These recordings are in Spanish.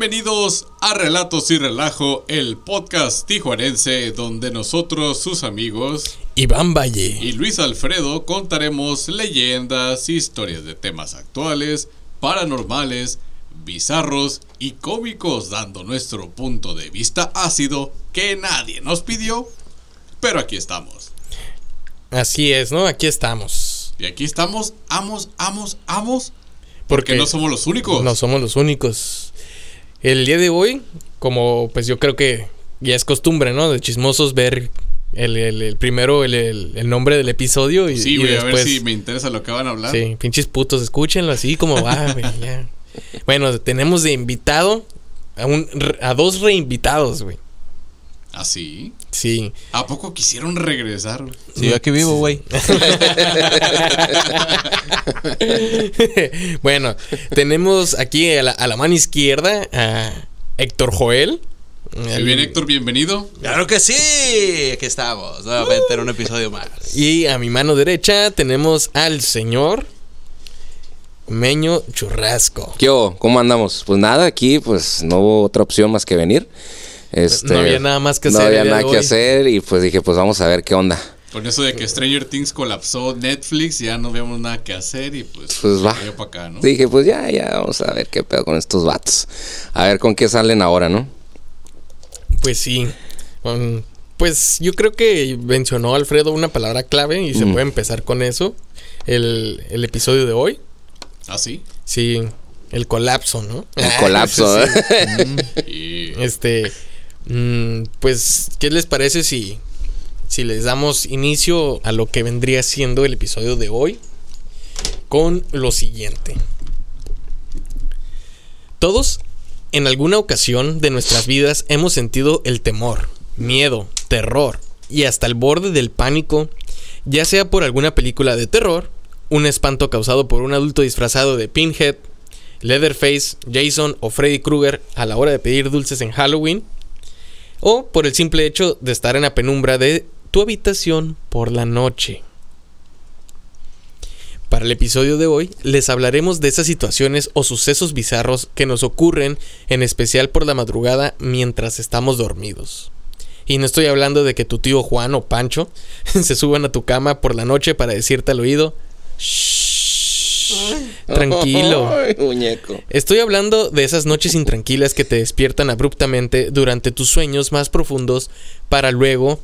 Bienvenidos a Relatos y Relajo, el podcast tijuanense donde nosotros, sus amigos Iván Valle y Luis Alfredo contaremos leyendas, historias de temas actuales, paranormales, bizarros y cómicos dando nuestro punto de vista ácido que nadie nos pidió, pero aquí estamos. Así es, ¿no? Aquí estamos. Y aquí estamos, amos, amos, amos, porque, no somos los únicos. No somos los únicos. El día de hoy, como pues yo creo que ya es costumbre, ¿no? De chismosos ver el, el, primero el, el, nombre del episodio y, sí, voy a ver si me interesa lo que van a hablar. Sí, pinches putos, escúchenlo así como va, güey, ya. Bueno, tenemos de invitado a, un, a dos reinvitados, güey. ¿Ah, sí? Sí. ¿A poco quisieron regresar? Sí, yo aquí vivo, güey. bueno, tenemos aquí a la, a la mano izquierda a Héctor Joel. Muy bien, Héctor, bienvenido. Claro que sí. Aquí estamos, nuevamente en un episodio más. Y a mi mano derecha tenemos al señor Meño Churrasco. ¿Qué ¿Cómo andamos? Pues nada, aquí pues no hubo otra opción más que venir. Este, no había nada más que hacer. No había nada que hacer y pues dije, pues vamos a ver qué onda. Con eso de que Stranger Things colapsó Netflix, ya no vemos nada que hacer y pues, pues va. Para acá, ¿no? Dije, pues ya, ya, vamos a ver qué pedo con estos vatos. A ver con qué salen ahora, ¿no? Pues sí. pues yo creo que mencionó Alfredo una palabra clave y se puede empezar con eso. El, el episodio de hoy. ¿Ah, sí? Sí, el colapso, ¿no? El colapso, ¿eh? Este, mm, pues, ¿qué les parece si, si les damos inicio a lo que vendría siendo el episodio de hoy? Con lo siguiente. Todos en alguna ocasión de nuestras vidas hemos sentido el temor, miedo, terror y hasta el borde del pánico, ya sea por alguna película de terror, un espanto causado por un adulto disfrazado de Pinhead, Leatherface, Jason o Freddy Krueger a la hora de pedir dulces en Halloween, o por el simple hecho de estar en la penumbra de tu habitación por la noche. Para el episodio de hoy les hablaremos de esas situaciones o sucesos bizarros que nos ocurren en especial por la madrugada mientras estamos dormidos. Y no estoy hablando de que tu tío Juan o Pancho se suban a tu cama por la noche para decirte al oído, Shh, tranquilo. muñeco. Estoy hablando de esas noches intranquilas que te despiertan abruptamente durante tus sueños más profundos para luego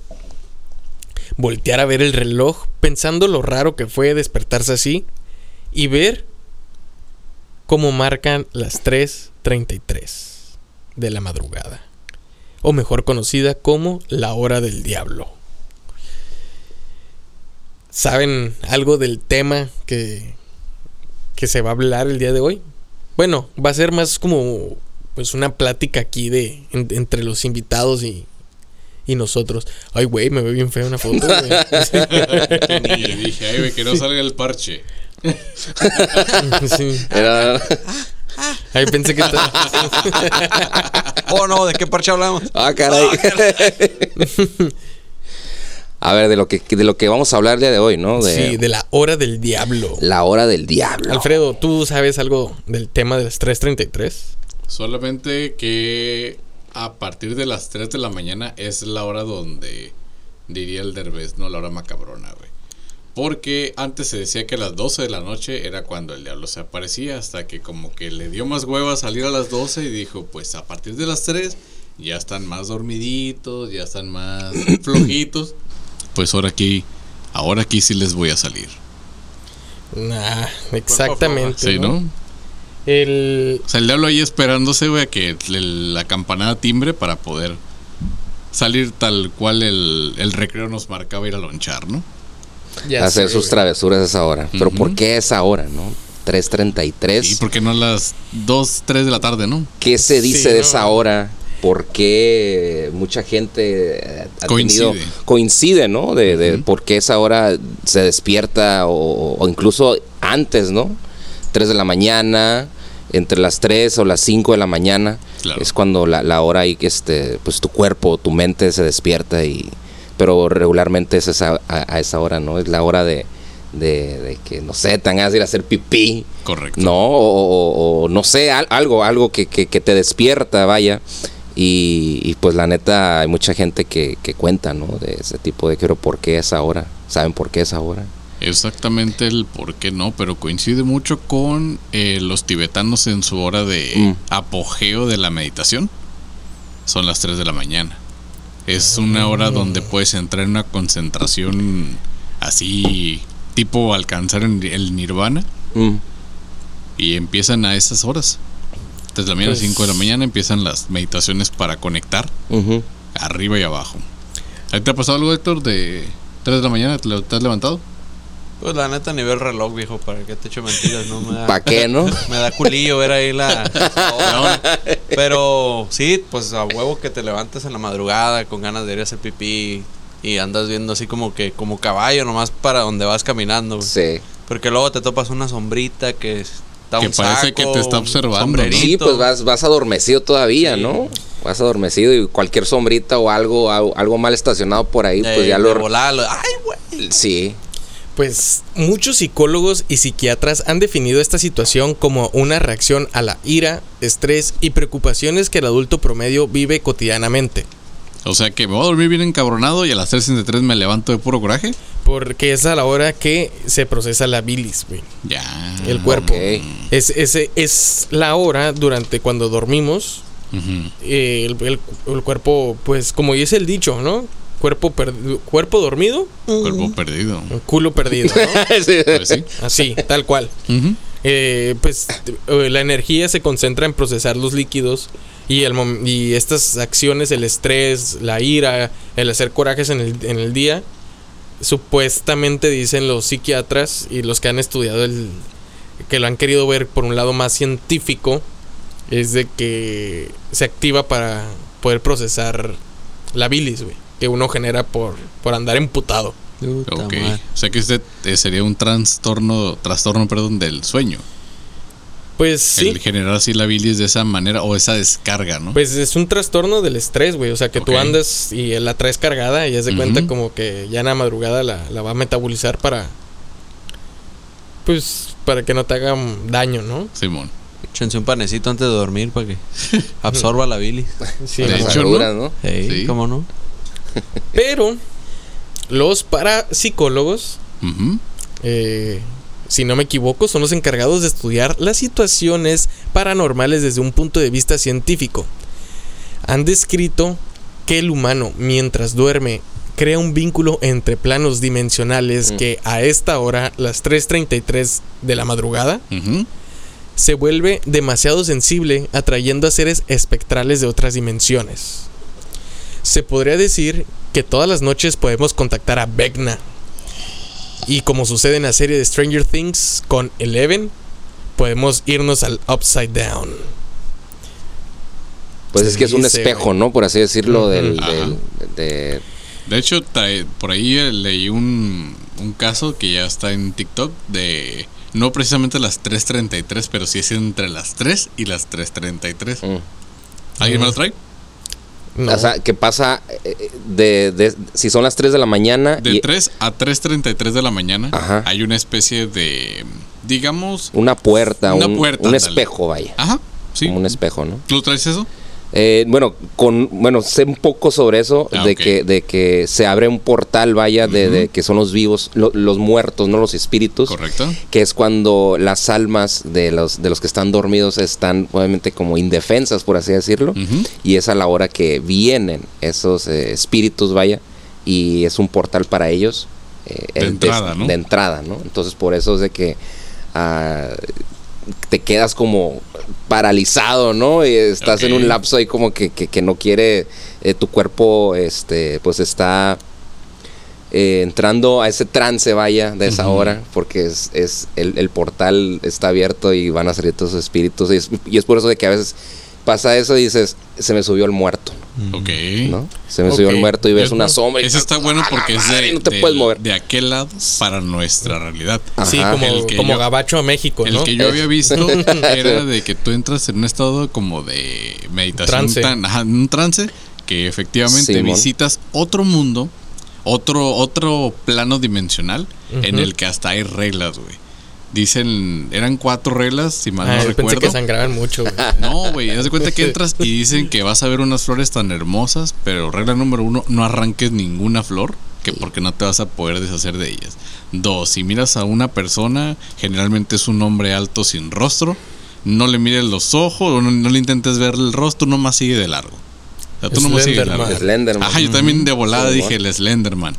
voltear a ver el reloj pensando lo raro que fue despertarse así y ver cómo marcan las 3.33 de la madrugada, o mejor conocida como la hora del diablo. ¿Saben algo del tema que, que se va a hablar el día de hoy? Bueno, va a ser más como pues una plática aquí de entre los invitados y, y nosotros, ay, güey, me ve bien fea una foto, güey. y dije, ay, güey, que no salga el parche. sí. Era... Ahí pensé que oh, no, ¿de qué parche hablamos? Ah, caray. A ver, de lo que de lo que vamos a hablar el día de hoy, ¿no? De, sí, de la hora del diablo. La hora del diablo. Alfredo, ¿tú sabes algo del tema de las 3.33? Solamente que a partir de las 3 de la mañana es la hora donde diría el derbez, ¿no? La hora macabrona, güey. Porque antes se decía que a las 12 de la noche era cuando el diablo se aparecía, hasta que como que le dio más hueva salir a las 12 y dijo, pues a partir de las 3 ya están más dormiditos, ya están más flojitos. Pues ahora aquí, ahora aquí sí les voy a salir. Nah, exactamente. Sí, ¿no? El... O sea, el diablo ahí esperándose, güey, a que la campanada timbre para poder salir tal cual el, recreo nos marcaba ir a lonchar, ¿no? Hacer sus travesuras a esa hora. Pero ¿por qué esa hora, no? 3.33. ¿Y por qué no a las 2, 3 de la tarde, no? ¿Qué se dice de esa hora? ¿Por qué mucha gente ha coincide. coincide, ¿no? De, por qué esa hora se despierta o, o incluso antes, ¿no? 3 de la mañana, entre las 3 o las 5 de la mañana. Es cuando la, la hora ahí que este, pues tu cuerpo, tu mente se despierta y pero regularmente es esa, a, esa hora, ¿no? Es la hora de, de, de que, no sé, te ganas de ir a hacer pipí. Correcto. No, o, o- o no sé, al- algo, algo que, que- que te despierta, vaya. Y, y, pues la neta, hay mucha gente que, que cuenta, ¿no? De ese tipo de, pero ¿por qué es ahora? ¿Saben por qué es ahora? Exactamente el por qué no, pero coincide mucho con eh, los tibetanos en su hora de Mm. apogeo de la meditación. Son las 3 de la mañana. Es una hora donde puedes entrar en una concentración así, tipo alcanzar el el nirvana, Mm, y empiezan a esas horas. 3 de la mañana, Pues- 5 de la mañana empiezan las meditaciones para conectar arriba y abajo. ¿A ti ¿Te ha pasado algo, Héctor, de 3 de la mañana? ¿Te, te has levantado? Pues la neta, nivel reloj, viejo, para que te echo mentiras, no me da. ¿Pa' qué, no? Me da culillo ver ahí la. Pero sí, pues a huevo que te levantes en la madrugada con ganas de ir a hacer pipí y andas viendo así como que como caballo nomás para donde vas caminando. Sí. Porque luego te topas una sombrita que está Que un parece saco, que te está observando, ¿no? Sí, pues vas, vas adormecido todavía, Sí. ¿no? Vas adormecido y cualquier sombrita o algo, algo, mal estacionado por ahí, pues ya lo... volada, lo- Ay, güey. Sí, Pues muchos psicólogos y psiquiatras han definido esta situación como una reacción a la ira, estrés y preocupaciones que el adulto promedio vive cotidianamente. O sea que me voy a dormir bien encabronado y a las 3.33 me levanto de puro coraje. Porque es a la hora que se procesa la bilis, güey. Ya. El cuerpo. Es, ese es la hora durante cuando dormimos. Eh, el, el- el cuerpo, pues como dice el dicho, ¿no? Cuerpo, perdi- cuerpo dormido, Cuerpo perdido. culo perdido, ¿no? Sí. Pues sí. Así, tal cual. Eh, pues eh, la energía se concentra en procesar los líquidos y, el y estas acciones, el estrés, la ira, el hacer corajes en el, en el día, supuestamente dicen los psiquiatras y los que han estudiado el que lo han querido ver por un lado más científico es de que se activa para poder procesar la bilis, güey, que uno genera por, por andar emputado. Puta Ok. O sea que este eh, sería un trastorno, trastorno, perdón, del sueño. Pues sí. El generar así la bilis de esa manera o esa descarga, ¿no? Pues es un trastorno del estrés, güey. O sea, que tú andas y la traes cargada y haz de cuenta como que ya en la madrugada la, la va a metabolizar para. Pues para que no te haga daño, ¿no? Simón. Échense un panecito antes de dormir para que absorba la bilis. Sí. De hecho, ¿no? Ey, Sí. ¿Cómo no? Pero los parapsicólogos, Ujú. eh, si no me equivoco, son los encargados de estudiar las situaciones paranormales desde un punto de vista científico. Han descrito que el humano, mientras duerme, crea un vínculo entre planos dimensionales Mm. que a esta hora, las 3.33 de la madrugada, se vuelve demasiado sensible atrayendo a seres espectrales de otras dimensiones. Se podría decir que todas las noches podemos contactar a Vecna. Y como sucede en la serie de Stranger Things con Eleven, podemos irnos al Upside Down. Pues Se es que es un espejo. ¿no? Por así decirlo, del, de... De hecho, por ahí eh, leí un, un caso que ya está en TikTok de no precisamente las 3.33, pero sí es entre las 3 y las 3.33. mm. ¿Alguien me lo trae? No. O sea, que pasa eh, de, de- Si son las 3 de la mañana De y 3 a 3.33 de la mañana Ajá. hay una especie de, digamos... una puerta, Una un, puerta, un ándale. espejo, vaya. Ajá, sí. Como un espejo, ¿no? ¿Tú traes eso? Eh, bueno, con, bueno, sé un poco sobre eso, Ah, de, que, de que se abre un portal, vaya, de, que son los vivos, lo- los muertos, no los espíritus. Correcto. Que es cuando las almas de los, de los que están dormidos están, obviamente, como indefensas, por así decirlo. Y es a la hora que vienen esos eh, espíritus, vaya, y es un portal para ellos. eh, De entrada, ¿no? De entrada, ¿no? Entonces, por eso es de que ah, te quedas como paralizado, ¿no? Y estás en un lapso ahí como que, que, que no quiere, eh, tu cuerpo, este, pues está eh, entrando a ese trance, vaya, de esa hora, porque es, es el, el portal está abierto y van a salir todos espíritus. Y es, y es por eso de que a veces pasa eso y dices, se me subió el muerto, Ok. ¿no? Se me subió Ok. el muerto y ves Es- una sombra. y Eso está bueno ¡Ah, la porque es de, No te puedes mover. de aquel lado para nuestra realidad. sí, Ajá. como, El que como yo- Gabacho a México, El ¿no? que yo había visto era de que tú entras en un estado como de meditación, Trance. tan- ajá, un trance, que efectivamente Simón. visitas otro mundo, otro, otro plano dimensional en el que hasta hay reglas, güey. Dicen, eran cuatro reglas, si mal Ah, no yo recuerdo. pensé que sangraban mucho, güey. No, güey, haz de cuenta que entras y dicen que vas a ver unas flores tan hermosas, pero regla número uno, no arranques ninguna flor, que porque no te vas a poder deshacer de ellas. Dos, si miras a una persona, generalmente es un hombre alto sin rostro, no le mires los ojos, o no, no le intentes ver el rostro, nomás sigue de largo. O sea, tú de Slenderman. largo. Slenderman. Ajá, yo también de volada dije el Slenderman.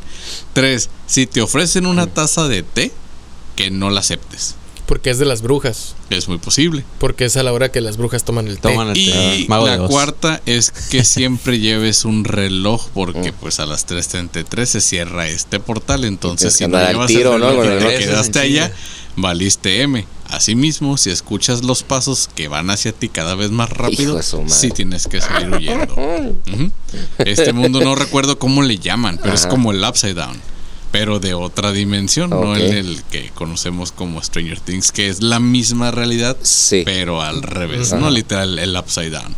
Tres, si te ofrecen una taza de té, que no la aceptes. Porque es de las brujas. Es muy posible. Porque es a la hora que las brujas toman el té. Toman el té. Y Mago de la cuarta es que siempre lleves un reloj porque pues a las 3.33 se cierra este portal. Entonces si no llevas tiro, el ¿no? reloj el te quedaste allá, valiste M. Asimismo, si escuchas los pasos que van hacia ti cada vez más rápido, sí tienes que salir huyendo. Este mundo no recuerdo cómo le llaman, pero es como el Upside Down. Pero de otra dimensión, no Ok. el, que conocemos como Stranger Things, que es la misma realidad, Sí. pero al revés, Ajá. no literal el upside down.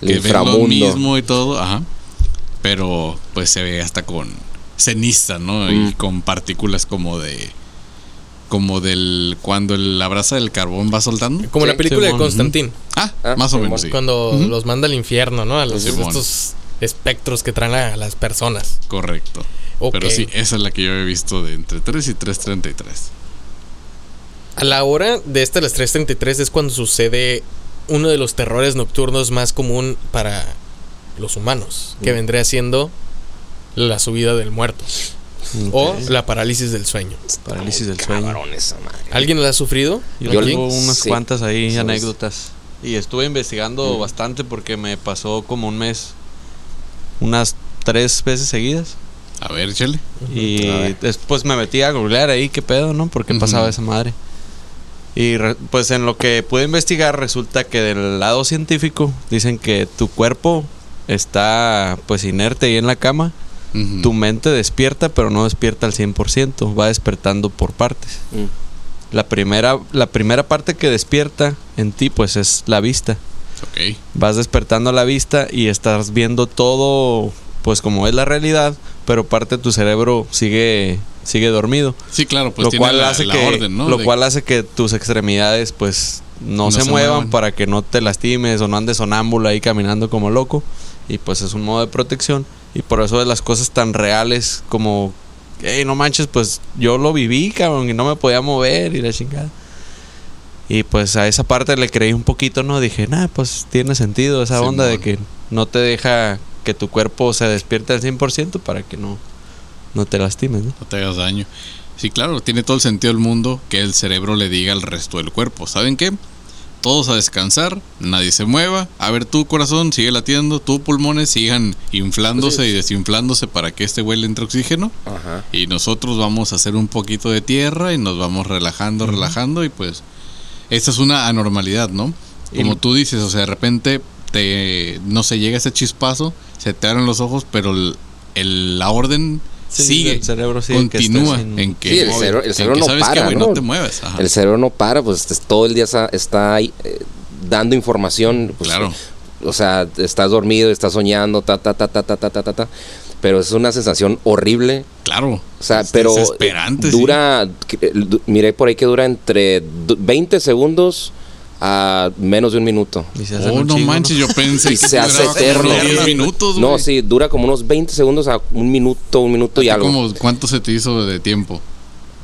El que ves lo inframundo. mismo y todo, ajá. Pero pues se ve hasta con ceniza, ¿no? Y Mm. con partículas como de como del cuando la brasa del carbón va soltando. Como Sí, la película de Simón. Constantín. Ah, Ah, más o menos sí. Cuando los manda al infierno, ¿no? A los, estos espectros que traen a las personas. Correcto. Pero sí, esa es la que yo he visto de entre 3 y 3.33. A la hora de esta, las 3.33, es cuando sucede uno de los terrores nocturnos más común para los humanos, que Mm. vendría siendo la subida del muerto o la parálisis del sueño. Parálisis del sueño. Esa madre. ¿Alguien la ha sufrido? Yo tengo unas sí. cuantas ahí anécdotas. Y estuve investigando bastante porque me pasó como un mes. Unas tres veces seguidas. A ver, chele. Y ver. después me metí a googlear ahí qué pedo, ¿no? ¿Por qué Ujú. pasaba esa madre? Y re- pues en lo que pude investigar resulta que del lado científico dicen que tu cuerpo está pues inerte ahí en la cama. Tu mente despierta pero no despierta al 100%, va despertando por partes. Mm. La primera, la primera parte que despierta en ti pues es la vista. Ok. Vas despertando la vista y estás viendo todo pues como es la realidad, pero parte de tu cerebro sigue sigue dormido. Sí, claro, pues lo tiene cual la, hace la que orden, ¿no? lo De- cual hace que tus extremidades pues no, No se, se muevan, muevan. para que no te lastimes o no andes sonámbulo ahí caminando como loco y pues es un modo de protección y por eso de las cosas tan reales como hey, no manches, pues yo lo viví, cabrón, y no me podía mover y la chingada. Y pues a esa parte le creí un poquito, ¿no? Dije, nah, pues tiene sentido esa onda de que no te deja que tu cuerpo se despierte al 100% para que no, no te lastimes, ¿no? no te hagas daño. Sí, claro, tiene todo el sentido del mundo que el cerebro le diga al resto del cuerpo. ¿Saben qué? Todos a descansar, nadie se mueva. A ver, tu corazón sigue latiendo, tus pulmones sigan inflándose sí. y desinflándose para que este güey le entre oxígeno. Ajá. Y nosotros vamos a hacer un poquito de tierra y nos vamos relajando, relajando. Y pues, esta es una anormalidad, ¿no? Como tú dices, o sea, de repente te, no se llega ese chispazo, se te abren los ojos, pero el- el- la orden Sí, sigue, el cerebro sigue continúa en que, Sí, el cerebro- el en cerebro que no sabes que, para, güey, ¿no? no te mueves. Ajá. El cerebro no para, pues es- todo el día está, está ahí, eh, dando información. pues, Claro. O sea, estás dormido, estás soñando, ta, ta, ta, ta, ta, ta, ta, ta, ta. Pero es una sensación horrible. Claro. O sea, Es pero desesperante, sí. dura, que- eh, miré por ahí que dura entre du- 20 segundos a menos de un minuto. y se hacen Oh, un no chingo, manches, yo pensé Y que se hace eterno. 10 minutos. No, sí, dura como unos 20 segundos a un minuto, un minuto y ¿A ti algo. como ¿Cuánto se te hizo de tiempo?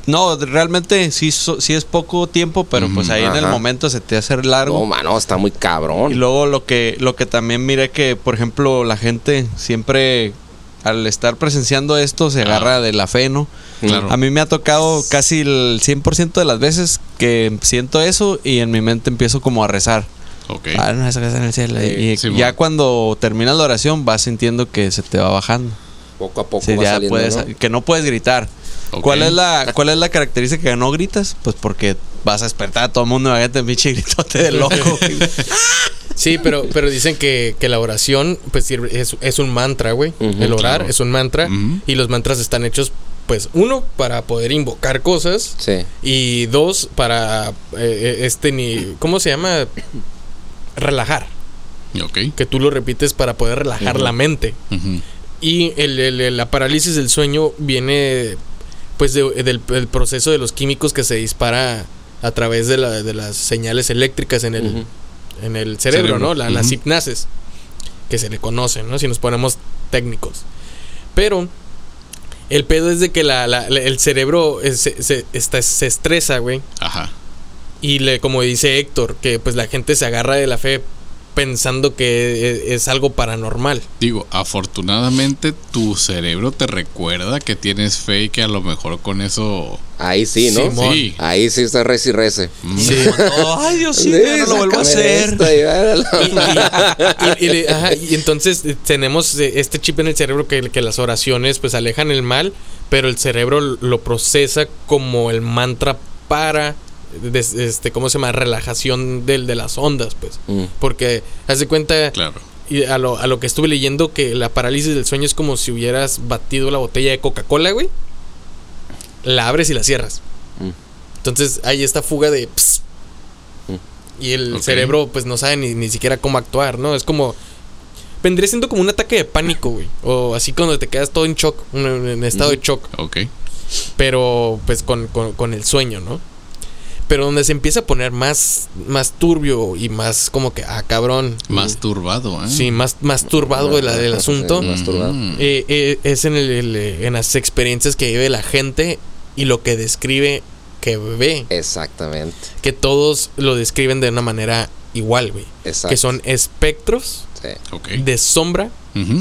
No, realmente sí, so- sí es poco tiempo, pero pues ahí en el momento se te hace largo. No, mano, está muy cabrón. Y luego lo que, lo que también miré que, por ejemplo, la gente siempre al estar presenciando esto se Ah. agarra de la fe, ¿no? Claro. A mí me ha tocado casi el 100% de las veces que siento eso y en mi mente empiezo como a rezar. Ok. Ah, no, esa casa en el cielo. Sí, y Simón. ya cuando terminas la oración vas sintiendo que se te va bajando. Poco a poco Sí, va ya saliendo, puedes, ¿no? que no puedes gritar. Ok. ¿Cuál es la cuál es la característica que no gritas? Pues porque vas a despertar a todo el mundo, imagínate un pinche gritote de loco. Sí, pero, pero dicen que, que la oración pues sirve- es, es un mantra, güey. El orar claro. es un mantra. Y los mantras están hechos, pues, uno, para poder invocar cosas. Sí. Y dos, para eh, este ni. ¿Cómo se llama? Relajar. Ok. Que tú lo repites para poder relajar la mente. Y el- el- la parálisis del sueño viene pues de- del, del proceso de los químicos que se dispara a través de, la- de las señales eléctricas en el. En el cerebro, Cerebro. ¿no? La- Las hipnases, que se le conocen, ¿no? Si nos ponemos técnicos. Pero el pedo es de que la, el cerebro eh, se, se- está- se estresa, güey. Ajá. Y le, como dice Héctor, que pues la gente se agarra de la fe pensando que es, es algo paranormal. Digo, afortunadamente tu cerebro te recuerda que tienes fe y que a lo mejor con eso. Ahí sí, ¿no? Simón. Sí. Ahí sí está reci rece. Mm, Sí. Oh, ay, Dios sí, no lo vuelvo a hacer. y. Y, y- y- y ajá, y entonces eh, tenemos eh, este chip en el cerebro que, que las oraciones pues alejan el mal, pero el cerebro lo procesa como el mantra para des- este cómo se llama relajación del de las ondas pues Mm. porque haz de cuenta Claro. y a lo, a lo que estuve leyendo que la parálisis del sueño es como si hubieras batido la botella de Coca-Cola güey la abres y la cierras Mm. entonces hay esta fuga de ps, y el cerebro pues no sabe ni, ni siquiera cómo actuar, ¿no? Es como... Vendría siendo como un ataque de pánico, güey. O así cuando te quedas todo en shock, en estado de shock. Ok. Pero pues con, con- con el sueño, ¿no? Pero donde se empieza a poner más, más turbio y más como que, ah, cabrón. Más turbado, ¿eh? Sí, más, más turbado el, el asunto. Sí, más turbado. Eh, eh, es en, el- el- en las experiencias que vive la gente y lo que describe que ve. Exactamente. que todos lo describen de una manera igual, güey. Exacto. Que son espectros Sí, de sombra sí.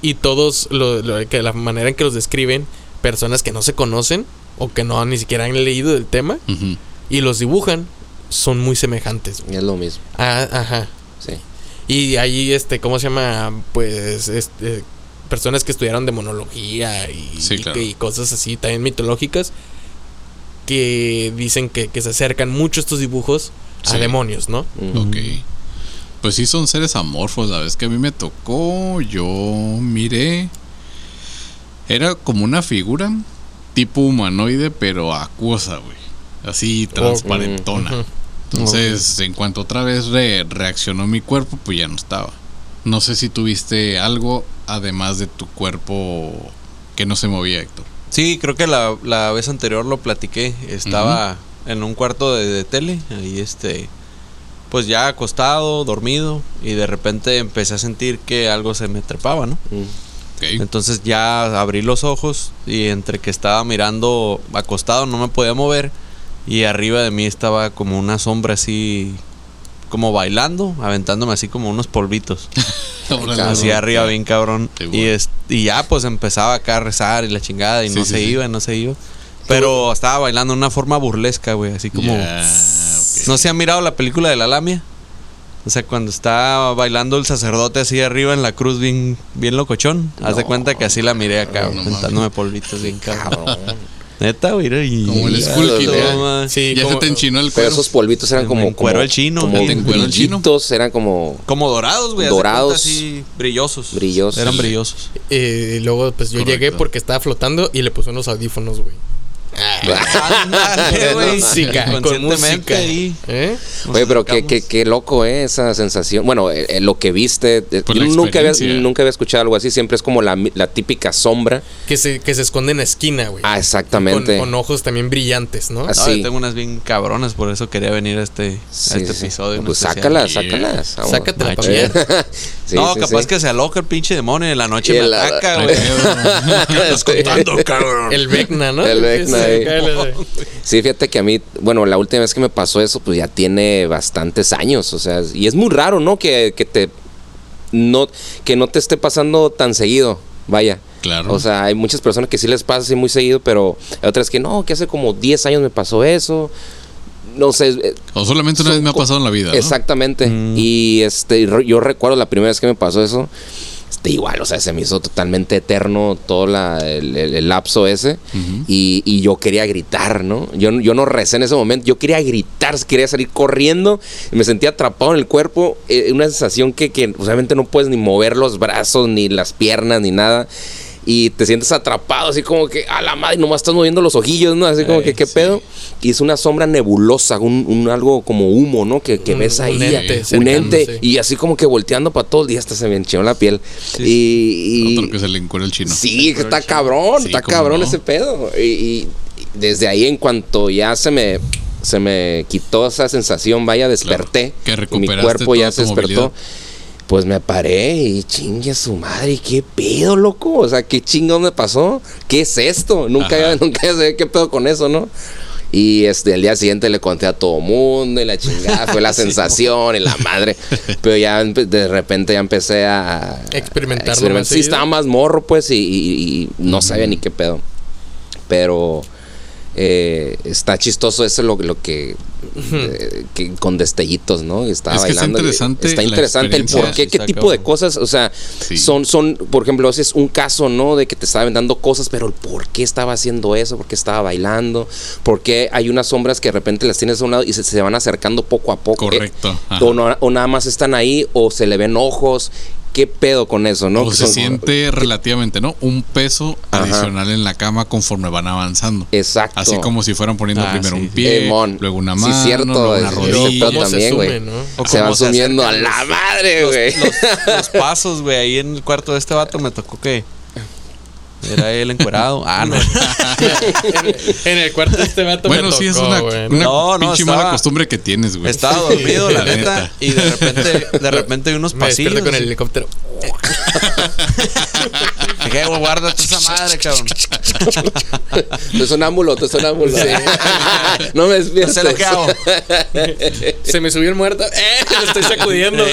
y todos, lo, lo- que la manera en que los describen, personas que no se conocen o que no ni siquiera han leído del tema Ujú. Y los dibujan, son muy semejantes. güey. Es lo mismo. Ah, ajá. Sí. Y ahí, este, ¿cómo se llama? Pues, este, personas que estudiaron demonología y, Sí, y claro. que- y cosas así también mitológicas que dicen que, que se acercan mucho estos dibujos a demonios, ¿no? Ok. Pues sí son seres amorfos. La vez que a mí me tocó, yo miré. Era como una figura tipo humanoide, pero acuosa, güey. Así transparentona. Entonces, en cuanto otra vez re- reaccionó mi cuerpo, pues ya no estaba. No sé si tuviste algo además de tu cuerpo que no se movía, Héctor. Sí, creo que la, la vez anterior lo platiqué. Estaba en un cuarto de, de tele, ahí este, pues ya acostado, dormido, y de repente empecé a sentir que algo se me trepaba, ¿no? Mm. Entonces ya abrí los ojos y entre que estaba mirando acostado no me podía mover y arriba de mí estaba como una sombra así como bailando, aventándome así como unos polvitos. Así arriba bien cabrón. Sí, Y, es, y ya pues empezaba acá a rezar y la chingada y Sí, no sí, se iba, no se iba. Pero estaba bailando de una forma burlesca, güey, así como... ¿No se han mirado la película de la lamia? O sea, cuando está bailando el sacerdote así arriba en la cruz bien, bien locochón. Haz de cuenta que así la miré acá, no aventándome polvitos bien cabrón. Neta, güey. Y, Como el y- Skull Kid, ¿eh? Sí, ya como- se te enchinó el Pero cuero. esos polvitos eran como. como- el chino. Como te encuero el chino. brillitos, eran como. Como dorados, güey. Dorados. Así, brillosos. Brillosos. Eran brillosos. Eh, y luego, pues yo Correcto. llegué porque estaba flotando y le puse unos audífonos, güey. Ándale, güey. Música, con música. ahí. ¿Eh? Oye, pero qué, qué, qué loco, ¿eh? Esa sensación. Bueno, eh, eh, lo que viste. eh, yo nunca había, nunca había escuchado algo así. Siempre es como la, la típica sombra. Que se, que se esconde en la esquina, güey. Ah, exactamente. con ojos también brillantes, ¿no? Así. Yo tengo unas bien cabronas, por eso quería venir a este, Sí, a este sí, episodio. Pues sácalas, Yeah. sácalas. vamos. Sácatela allá. Sí, no, sí, capaz sí. que se aloca el pinche demonio en la noche Y me el- ataca, güey. pedo. ¿Qué estás contando, cabrón? El Vecna, ¿no? El Vecna, Sí, fíjate que a mí, bueno, la última vez que me pasó eso, pues ya tiene bastantes años, o sea, y es muy raro, ¿no? Que, que te, no, que no te esté pasando tan seguido, vaya. Claro. O sea, hay muchas personas que sí les pasa así muy seguido, pero hay otras que no, que hace como 10 años me pasó eso. No sé, eh, O solamente una vez me ha pasado en la vida. ¿no? Exactamente. Mm. Y este, yo recuerdo la primera vez que me pasó eso. Este, igual, o sea, se me hizo totalmente eterno todo la- el, el- el lapso ese. Y, y yo quería gritar, ¿no? Yo, yo no recé en ese momento. Yo quería gritar, quería salir corriendo. Y me sentía atrapado en el cuerpo. eh, una sensación que, que obviamente no puedes ni mover los brazos, ni las piernas, ni nada. Y te sientes atrapado, así como que a la madre, nomás estás moviendo los ojillos, ¿no? Así como que, ¿qué pedo? Y es una sombra nebulosa, un, algo como humo, ¿no? Que, ves ahí. Un ente. Un ente y así como que volteando para todo el día hasta se me enchó la piel. Y, Otro que se le encuentra el chino. Sí, que está cabrón, está cabrón ese pedo. Y, desde ahí, en cuanto ya se me se me quitó esa sensación, vaya, desperté. Que mi cuerpo ya se despertó pues me paré y chingue a su madre, ¿qué pedo, loco? O sea, ¿qué chingón me pasó? ¿Qué es esto? Nunca, nunca sé qué pedo con eso, ¿no? Y este, el día siguiente le conté a todo mundo y la chingada fue la sensación y la madre. Pero ya de repente ya empecé a experimentar. Sí, estaba más morro, pues, y, no sabía ni qué pedo. Pero eh, está chistoso eso lo, lo que, eh, que, con destellitos, ¿no? Está es bailando. está interesante. Está interesante el por qué, qué tipo de cosas, o sea, son, son, por ejemplo, es un caso, ¿no? De que te estaban dando cosas, pero el por qué estaba haciendo eso, por qué estaba bailando, por qué hay unas sombras que de repente las tienes a un lado y se, van acercando poco a poco. Correcto. o, nada más están ahí, o se le ven ojos qué pedo con eso, ¿no? O se siente relativamente, ¿no? Un peso adicional en la cama conforme van avanzando. Exacto. Así como si fueran poniendo ah, primero un pie, luego una mano, sí, cierto, luego una rodilla. también, güey. Se, se van sumiendo a la madre, güey. los pasos, güey, ahí en el cuarto de este vato me tocó que era él encuerado. Ah, no. en, el cuarto de este vato bueno, me sí, es una, una no, pinche mala costumbre que tienes, güey. Estaba dormido, la, neta, Y de repente, de repente hay unos me pasillos. con el helicóptero. Dije, güey, guárdate esa madre, cabrón. Tú sonámbulo, tú sonámbulo. Sí. no me despiertes. No sé lo que hago. Se me subió el muerto. Eh, lo estoy sacudiendo.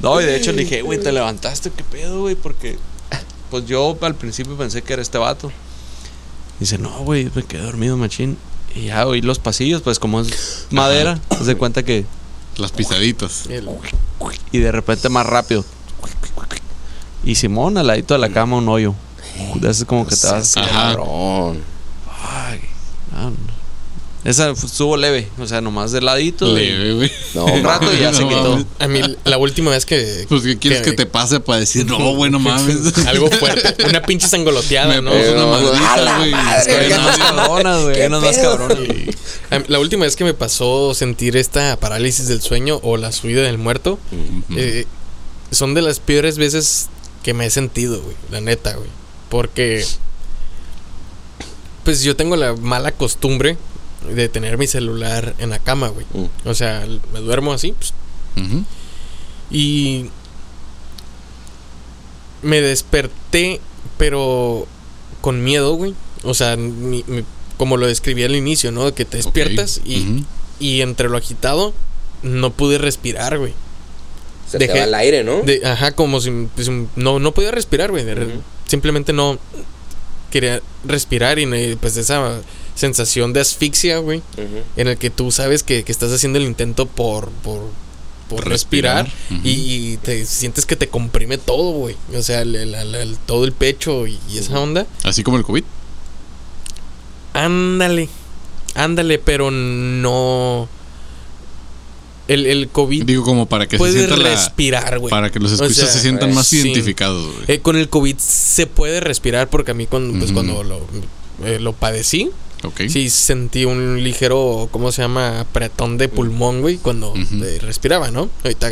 no, y de hecho le dije, güey, te levantaste, qué pedo, güey, porque pues yo al principio pensé que era este vato. Dice, no, güey, me quedé dormido, machín. Y ya oí los pasillos, pues como es madera, se de cuenta que. Las pisaditas. Y de repente más rápido. Y Simón al ladito de la cama un hoyo. Es como que te vas. Ajá. Ay, esa estuvo leve, o sea, nomás de ladito. Leve, güey. No, un rato y ya se quitó. A mí, la última vez que. Pues, ¿qué quieres que, te pase para decir, no, bueno, mames? Algo fuerte. Una pinche sangoloteada, ¿no? Es una madriza, güey. más cabronas, güey. más cabronas. La última vez que me pasó sentir esta parálisis del sueño o la subida del muerto, eh, son de las peores veces que me he sentido, güey. La neta, güey. Porque. Pues yo tengo la mala costumbre de tener mi celular en la cama, güey. Mm. O sea, me duermo así. Pues. Y me desperté, pero con miedo, güey. O sea, como lo describí al inicio, ¿no? Que te despiertas y, y entre lo agitado no pude respirar, güey. Se Dejé, el aire, ¿no? ajá, como si pues, no, no podía respirar, güey. Simplemente no quería respirar y pues esa sensación de asfixia, güey, en el que tú sabes que, estás haciendo el intento por, por, por respirar, y, te sientes que te comprime todo, güey. O sea, todo el pecho y, esa onda. Así como el COVID. Ándale, ándale, pero no... El, el, COVID. Digo, como para que se sienta respirar, güey. Para que los escuchas se sientan más identificados, güey. Eh, con el COVID se puede respirar porque a mí cuando, pues, cuando lo, eh, lo padecí, Sí, sentí un ligero, ¿cómo se llama? Apretón de pulmón, güey, cuando eh, respiraba, ¿no? Ahorita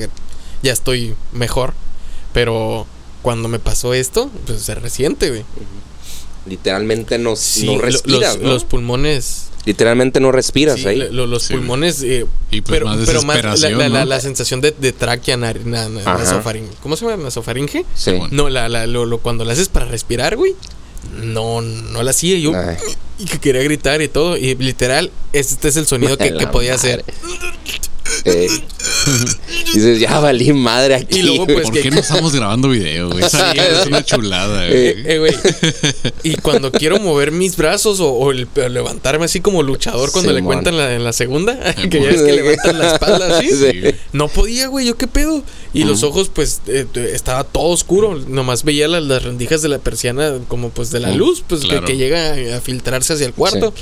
ya estoy mejor. Pero cuando me pasó esto, pues se resiente, güey. Literalmente no, no respiras, los, los, pulmones. Literalmente no respiras ahí. los pulmones. Eh, y pues pero, más pero más la, la, sensación de, de tráquea, nasofaringe. ¿Cómo se llama? ¿Nasofaringe? Sí. No, la, la, lo, cuando lo haces para respirar, güey no, no la hacía. Yo y que quería gritar y todo. Y literal, este es el sonido que, que podía hacer. Eh, dices, ya valí madre aquí. Y luego, pues, ¿Por qué no estamos grabando video, güey? es una chulada, eh, eh, y cuando quiero mover mis brazos o, levantarme así como luchador cuando le cuentan la, en la segunda, que ya es que levantan la espalda así, no podía, güey, yo qué pedo. Y los ojos, pues, estaba todo oscuro. Nomás veía las, rendijas de la persiana como, pues, de la luz, pues, que, llega a filtrarse hacia el cuarto.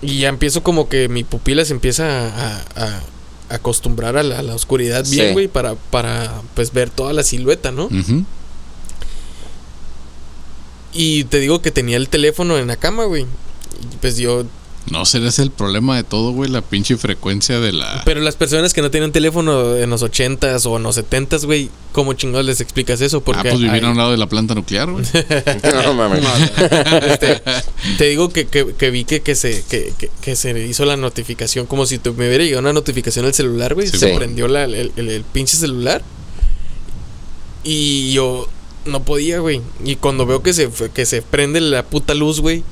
Y ya empiezo como que mi pupila se empieza a, acostumbrar a la, oscuridad bien, güey, para, para pues ver toda la silueta, ¿no? Y te digo que tenía el teléfono en la cama, güey. Pues yo no, será ese el problema de todo, güey, la pinche frecuencia de la... Pero las personas que no tienen teléfono en los 80s o en los 70s, güey, ¿cómo chingados les explicas eso? Porque ah, pues vivir a un lado de la planta nuclear, güey. no, mames. Este, te digo que, que, vi que, que se, que, que, se hizo la notificación como si me hubiera llegado una notificación al celular, güey. se prendió la, el, el, pinche celular. Y yo no podía, güey. Y cuando veo que se, que se prende la puta luz, güey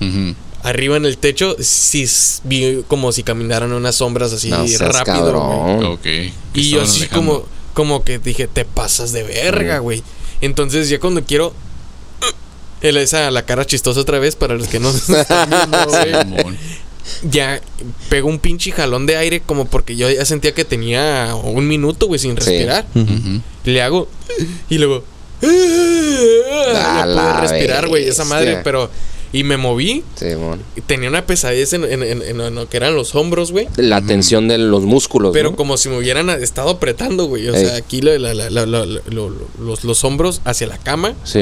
arriba en el techo, sí vi como si caminaran unas sombras así rápido. Y yo así como, como que dije, te pasas de verga, güey. Entonces ya cuando quiero esa la cara chistosa otra vez para los que no están viendo, ya pego un pinche jalón de aire como porque yo ya sentía que tenía un minuto, güey, sin respirar. Le hago y luego ya pude respirar, güey, esa madre, pero y me moví. Sí, Tenía una pesadez en, lo que eran los hombros, güey. La tensión de los músculos. Pero como si me hubieran estado apretando, güey. O sea, aquí los, los, hombros hacia la cama. Sí,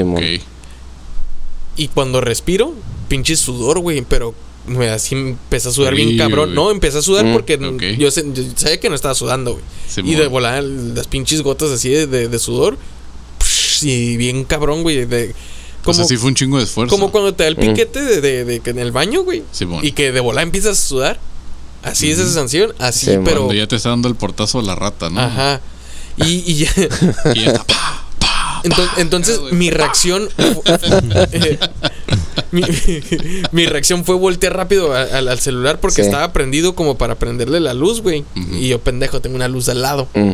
Y cuando respiro, pinche sudor, güey. Pero me así empecé a sudar bien cabrón. No, empecé a sudar mm, porque yo, sabía que no estaba sudando, güey. y de volar las pinches gotas así de, de, sudor. y bien cabrón, güey. De, como, pues así fue un chingo de esfuerzo. Como cuando te da el mm. piquete de, de, en el baño, güey. Y que de volar empiezas a sudar. Así es esa sanción. Así, pero. Cuando ya te está dando el portazo a la rata, ¿no? Ajá. Y, y ya. y ya entonces, entonces mi reacción. mi, reacción fue voltear rápido al celular porque estaba prendido como para prenderle la luz, güey. Y yo, pendejo, tengo una luz al lado. Mm.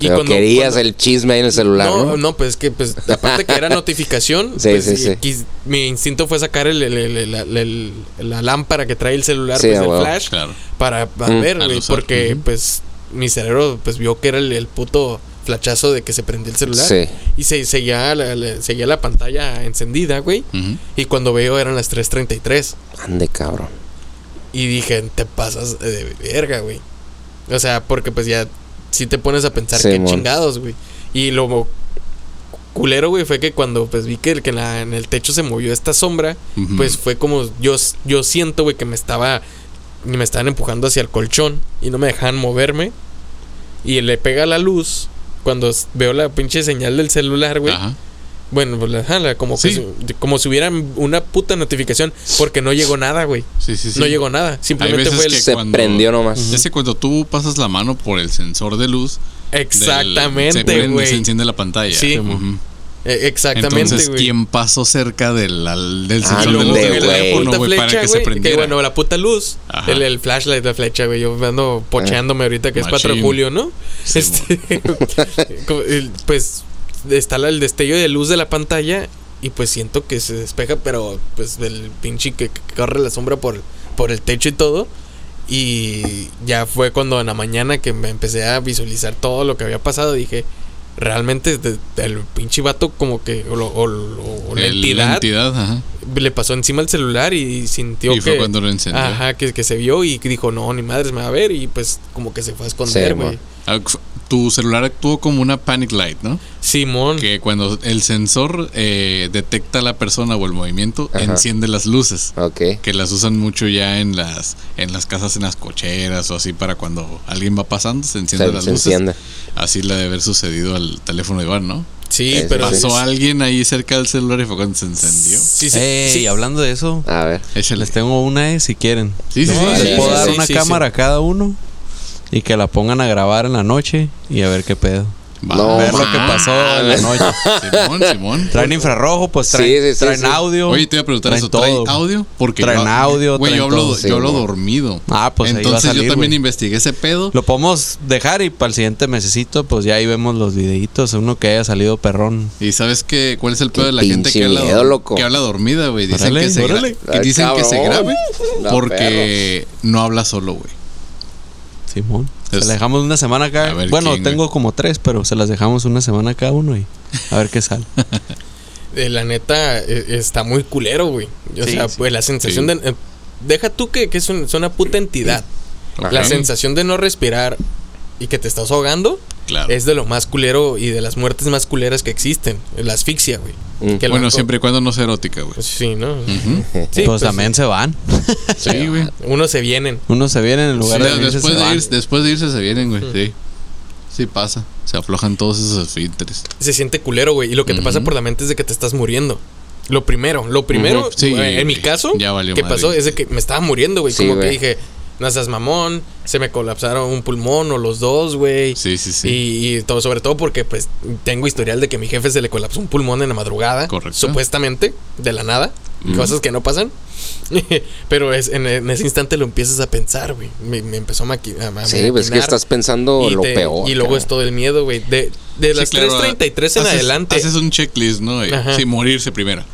Y cuando, querías el chisme ahí en el celular. No, no, pues que pues aparte que era notificación, sí, pues, sí, sí. mi instinto fue sacar el, la lámpara que trae el celular, pues, el flash, para, mm. ver, porque pues mi cerebro pues vio que era el, puto flachazo de que se prendió el celular. Y se seguía la, seguía la pantalla encendida, güey. Y cuando veo eran las 3.33. Ande, cabrón. Y dije, te pasas de verga, güey. O sea, porque pues ya si te pones a pensar qué chingados, güey. Y lo culero, güey, fue que cuando pues vi que, que en, el techo se movió esta sombra, pues fue como yo, yo siento, güey, que me estaba me estaban empujando hacia el colchón y no me dejaban moverme. Y le pega la luz cuando veo la pinche señal del celular, güey. Bueno, pues como, como si hubiera una puta notificación porque no llegó nada, güey. Sí, sí, sí. No llegó nada. Simplemente fue el... Se prendió nomás. Ese cuando tú pasas la mano por el sensor de luz. Exactamente, güey. Se, enciende la pantalla. Sí. E, exactamente, Entonces, ¿quién pasó cerca del, del ah, sensor de luz del teléfono, güey, para que se prendiera? Que, bueno, la puta luz, el, el, flashlight, la flecha, güey. Yo ando pocheándome ahorita que es 4 de julio, ¿no? este, pues está el destello de luz de la pantalla y pues siento que se despeja, pero pues del pinche que, corre la sombra por, por el techo y todo. Y ya fue cuando en la mañana que me empecé a visualizar todo lo que había pasado, dije, realmente el pinche vato como que o, la entidad, le pasó encima el celular y sintió que cuando lo encendió. Ajá, que, que, se vio y dijo, "No, ni madres me va a ver" y pues como que se fue a esconder, güey tu celular actuó como una panic light, ¿no? Simón. Que cuando el sensor eh, detecta la persona o el movimiento, enciende las luces. Ok. Que las usan mucho ya en las, en las casas, en las cocheras o así, para cuando alguien va pasando, se enciende las luces. Así le debe haber sucedido al teléfono de Iván, ¿no? Sí, pero. Pasó alguien ahí cerca del celular y fue cuando se encendió. Sí, sí. sí. hablando de eso. A ver. Les tengo una, eh, si quieren. Sí, sí, sí. ¿Les puedo dar una cámara a cada uno? Y que la pongan a grabar en la noche y a ver qué pedo. No, ver lo que pasó en la noche. Simón, Simón. Traen infrarrojo, pues traen, traen audio. Oye, te iba a preguntar eso. ¿Traen audio? Porque traen audio. Güey, yo, hablo, yo hablo dormido. Ah, pues Entonces yo también investigué ese pedo. Lo podemos dejar y para el siguiente mesecito, pues ya ahí vemos los videitos. Uno que haya salido perrón. ¿Y sabes qué, cuál es el pedo de la gente que habla, que habla dormida, güey? Dicen, que, se dicen que se grabe porque no habla solo, güey. Simón. se las dejamos una semana acá. Bueno, tengo como tres, pero se las dejamos una semana cada uno y a ver qué sale. Eh, la neta, e, está muy culero, güey. O sea, pues la sensación de. Eh, deja tú que, es, una puta entidad. La sensación de no respirar y que te estás ahogando Claro. Es de lo más culero y de las muertes más culeras que existen. La asfixia, güey. Mm. Que Bueno, siempre y cuando no sea erótica, güey. Pues sí, ¿no? Ujú. Sí, pues, pues, también se van. Sí, güey. Unos se vienen. Uno se viene en Sí, lugar de venirse, después, de irse, después de irse se vienen, güey. Sí. Sí pasa. Se aflojan todos esos esfínteres. Se siente culero, güey. Y lo que te pasa por la mente es de que te estás muriendo. Lo primero, lo primero. Sí, en mi caso, Ya valió que madre, pasó es de sí. que me estaba muriendo, güey. Sí, como que güey. dije, no seas mamón, se me colapsaron un pulmón o los dos, güey. Sí, sí, sí. Y, y todo, sobre todo porque pues tengo historial de que a mi jefe se le colapsó un pulmón en la madrugada. Correcto. Supuestamente, de la nada. Cosas que no pasan. Pero es, en, en ese instante lo empiezas a pensar, güey. Me, me empezó a, maqui- a- a Sí, pues es que maquinar. estás pensando Y lo te- peor. Y luego es todo el miedo, güey. De, de las Sí, claro, 3.33 en haces- adelante. Haces un checklist, ¿no? Eh, Ajá. Sí, morirse primero.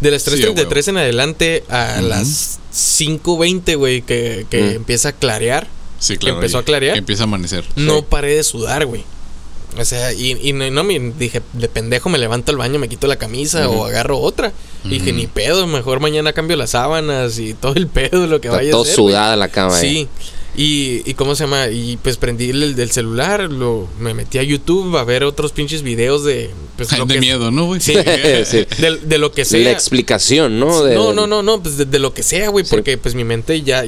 De las Sí, a 3.33 en adelante a Ujú. las 5.20, güey, que, que Mm. empieza a clarear. Sí, claro. empezó y- a clarear. que empieza a amanecer. No paré de sudar, güey. O sea, y, y no, no me dije, de pendejo me levanto al baño, me quito la camisa o agarro otra. Y dije, ni pedo, mejor mañana cambio las sábanas y todo el pedo, lo que Está vaya todo a hacer. güey. sudada la cama. eh. Y, y cómo se llama, y pues prendí el del celular, lo, me metí a YouTube a ver otros pinches videos de pues, lo de que miedo, ¿no, güey? Sí. Sí. de, de lo que La sea. explicación, ¿no? De- No, no, no, no, pues de, de lo que sea, güey, Sí. porque pues mi mente ya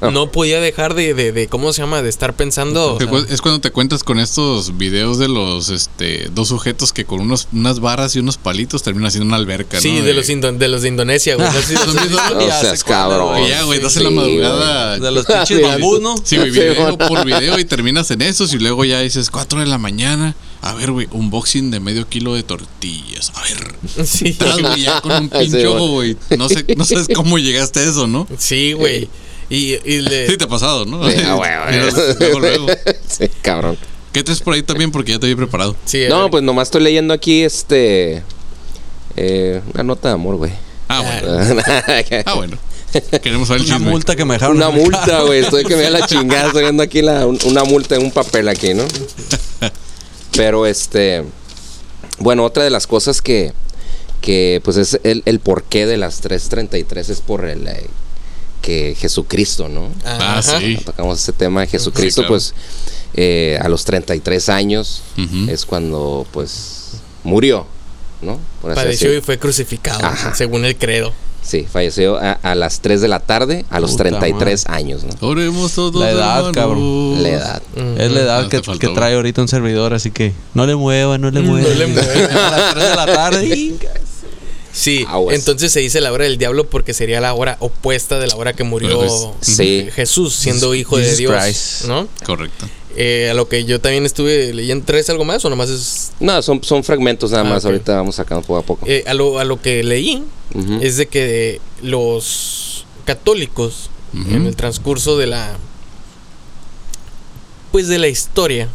No podía dejar de, de, de, ¿cómo se llama? De estar pensando. Es cuando te cuentas con estos videos de los este dos sujetos que con unos, unas barras y unos palitos terminan haciendo una alberca, sí, ¿no? de los, indo- de los de Indonesia, güey. ¿No cabrón. güey. ya, güey, das Sí, en la güey. madrugada. De los pinches bambús, ¿no? Sí, güey, video por video y terminas en esos y luego ya dices 4 de la mañana. A ver, güey, unboxing de medio kilo de tortillas. A ver, Sí, estás, güey, ya con un Sí, pinche güey. ojo, güey. No sé, no sabes cómo llegaste a eso, ¿no? sí, güey. Y, y le- Sí te ha pasado, ¿no? Sí, ah, güey, güey. Miras luego, luego. Sí, cabrón. ¿Qué traes por ahí también? Porque ya te había preparado. sí, No, pues nomás estoy leyendo aquí este. eh, una nota de amor, güey. Ah, bueno. Ah, bueno. Queremos saber el Una chisme. multa que me dejaron. una multa, güey. Estoy que me da la chingada. Estoy viendo aquí la, un- una multa en un papel aquí, ¿no? Pero este. Bueno, otra de las cosas que. Que pues es el, el porqué de las 333 es por el. eh, que Jesucristo, ¿no? Ah, Ajá. sí. Tocamos ese tema de Jesucristo, claro. pues eh, a los 33 años Ujú. es cuando pues murió, ¿no? Por así Padeció y decirlo. fue crucificado, Ajá. según el credo. Sí, falleció a, a las 3 de la tarde a los Puta 33 años, ¿no? Oremos todos. La edad, hermanos. cabrón. La edad. Es la edad No que, que trae ahorita un servidor, así que no le mueva, no le mueva. No le mueva. A las 3 de la tarde. Sí, Aguas. entonces se dice la hora del diablo porque sería la hora opuesta de la hora que murió sí. Jesús, siendo hijo de Jesus Dios, Christ. ¿no? Correcto. Eh, a lo que yo también estuve leyendo, ¿traes algo más o nomás es...? No, son, son fragmentos nada Ah, más. Ahorita vamos sacando poco a poco. eh, a, lo, a lo que leí es de que los católicos en el transcurso de la... Pues de la historia,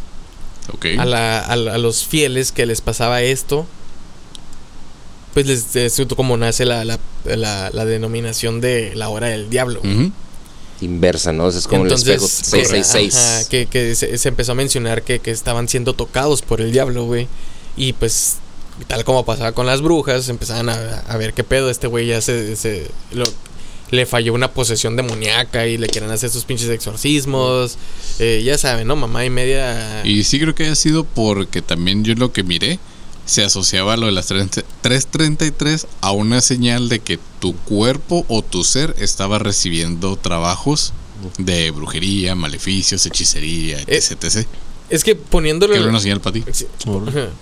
Ok. a, la- a la- a los fieles que les pasaba esto, pues les, es como nace la, la, la- la denominación de la hora del diablo. Inversa, ¿no? Es como Entonces, el espejo que- 666. ajá, que, que se, se empezó a mencionar que, que estaban siendo tocados por el diablo, güey. Y pues, tal como pasaba con las brujas, empezaban a, a ver qué pedo. Este güey ya se, se- lo- le falló una posesión demoníaca y le quieren hacer sus pinches exorcismos. Eh, ya saben, ¿no? Mamá y media. Y sí creo que haya sido porque también yo lo que miré se asociaba a lo de las 30 333 a una señal de que tu cuerpo o tu ser estaba recibiendo trabajos de brujería, maleficios, hechicería, Eh, etc. etc. Es que poniéndolo. Era una señal para ti.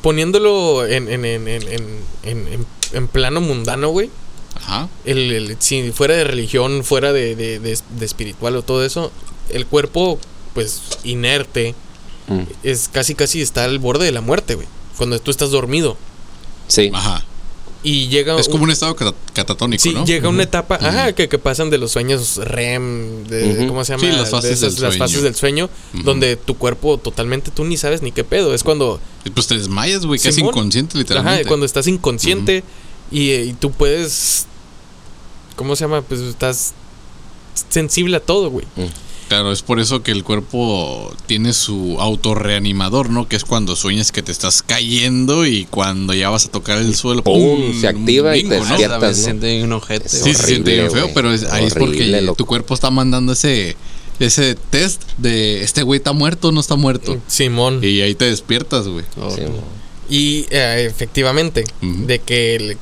Poniéndolo en, en, en, en, en, en- en- en plano mundano, güey. Ajá. el, el- si fuera de religión, fuera de, de- de- de espiritual o todo eso, el cuerpo, pues, inerte, Mm. es casi, casi está al borde de la muerte, güey. Cuando tú estás dormido. Sí. Ajá. Y llega. Es como un estado cata- catatónico, Sí, ¿no? llega una etapa, ajá, que, que pasan de los sueños REM, de. ¿cómo se llama? Sí, las fases De del las sueño. fases del sueño, donde tu cuerpo totalmente tú ni sabes ni qué pedo. Es cuando Pues te desmayas, güey, casi Simón. inconsciente, literalmente. Ajá, cuando estás inconsciente y, y tú puedes. ¿Cómo se llama? Pues estás sensible a todo, güey. Claro, es por eso que el cuerpo tiene su autorreanimador, ¿no? Que es cuando sueñas que te estás cayendo y cuando ya vas a tocar el suelo, ¡Pum! Se activa y te bingo, ¿no? se siente un ojete. Sí, Sí, se siente Horrible, bien feo, pero es- ahí es porque Horrible, loco. tu cuerpo está mandando ese ese test de este güey está muerto o no está muerto. Simón. Y ahí te despiertas, güey. Sí, mo. Y eh, efectivamente, de que el-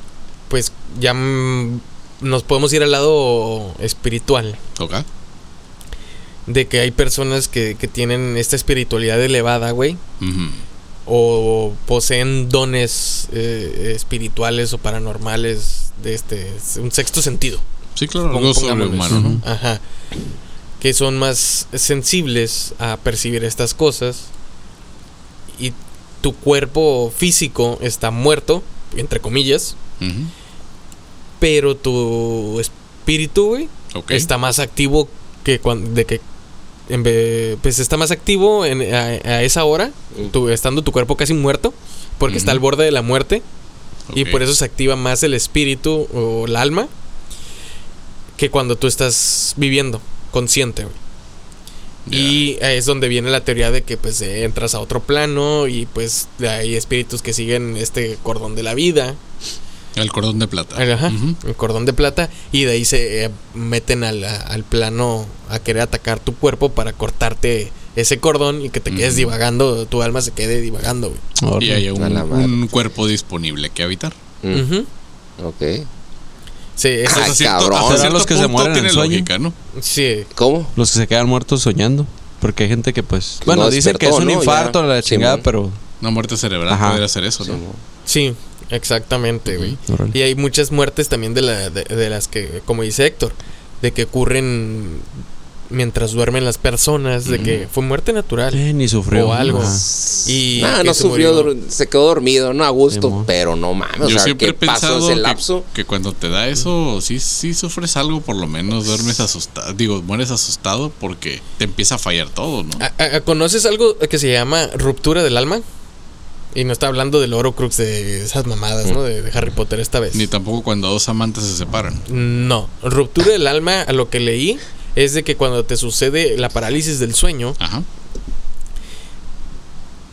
pues ya nos podemos ir al lado espiritual. ¿Ok? De que hay personas que, que tienen esta espiritualidad elevada, güey. O poseen dones eh, espirituales o paranormales de este, un sexto sentido. Sí, claro, algo sobrehumano, ¿no? Ajá. Que son más sensibles a percibir estas cosas. Y tu cuerpo físico está muerto, entre comillas. Pero tu espíritu, güey, está más activo que cuando. De que. En ve- pues está más activo en- a, a esa hora, Mm. tu- estando tu cuerpo casi muerto, porque está al borde de la muerte. Y por eso se activa más el espíritu o el alma que cuando tú estás viviendo, consciente. Y es donde viene la teoría de que pues entras a otro plano y pues hay espíritus que siguen este cordón de la vida, El cordón de plata. ajá, el cordón de plata, y de ahí se eh, meten al, al plano a querer atacar tu cuerpo para cortarte ese cordón y que te quedes divagando, tu alma se quede divagando, güey. Y hay un, cuerpo disponible que habitar. Ujú. Ok. Sí, eso Ay, Hasta cierto- cabrón. hasta ¿Serán cierto los que se mueren en sueño? lógica, ¿no? sí. ¿Cómo? Los que se quedan muertos soñando. Porque hay gente que, pues. Que Bueno, no dicen que es un ¿no? infarto Ya. la chingada, pero. Una muerte cerebral Ajá. podría hacer eso, Sí, ¿no? Sí, exactamente, güey. Y hay muchas muertes también de, la, de, de las que, como dice Héctor, de que ocurren mientras duermen las personas, de que fue muerte natural. Eh, ni sufrió. O algo. Y Nah, no se sufrió, murió. se quedó dormido, no a gusto, pero no mames, o Yo sea, siempre ¿qué he pasó pensado ese que, lapso? que cuando te da eso, sí, sí sufres algo, por lo menos duermes asustado. Digo, mueres asustado porque te empieza a fallar todo, ¿no? ¿A- a- ¿Conoces algo que se llama ruptura del alma? Y no está hablando del oro crux de esas mamadas, ¿no? De, de Harry Potter esta vez. Ni tampoco cuando dos amantes se separan. No, ruptura del alma, a lo que leí, es de que cuando te sucede la parálisis del sueño, Ajá.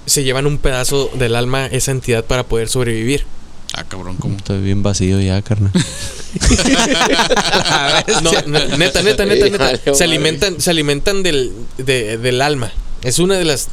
se llevan un pedazo del alma esa entidad para poder sobrevivir. Ah, cabrón, ¿cómo? Estoy bien vacío ya, carnal. No, no, neta, neta, neta, neta. Se alimentan, se alimentan del, de- del alma. Es una de las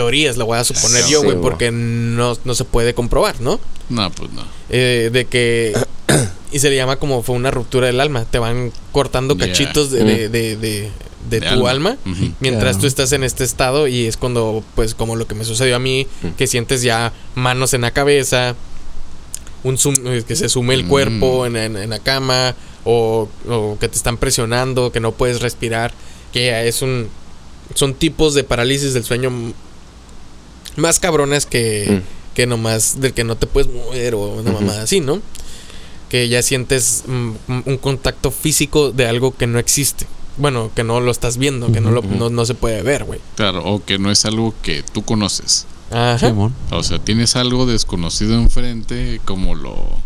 teorías, lo voy a suponer Sí, yo, güey, porque no, no se puede comprobar, ¿no? No, pues no. Eh, de que... Y se le llama como fue una ruptura del alma. Te van cortando cachitos de, de, de, de- de De tu alma. Mientras Ya. tú estás en este estado y es cuando, pues como lo que me sucedió a mí, que sientes ya manos en la cabeza, un zoom- eh, que se sume el Mm. cuerpo en, en- en la cama, o, o que te están presionando, que no puedes respirar, que es un... Son tipos de parálisis del sueño más cabronas que, Mm. que nomás del que no te puedes mover o una mamada así, ¿no? Que ya sientes mm, un contacto físico de algo que no existe. Bueno, que no lo estás viendo, que no, lo, no, no se puede ver, güey. Claro, o que no es algo que tú conoces. Ajá. Simón. O sea, tienes algo desconocido enfrente, como lo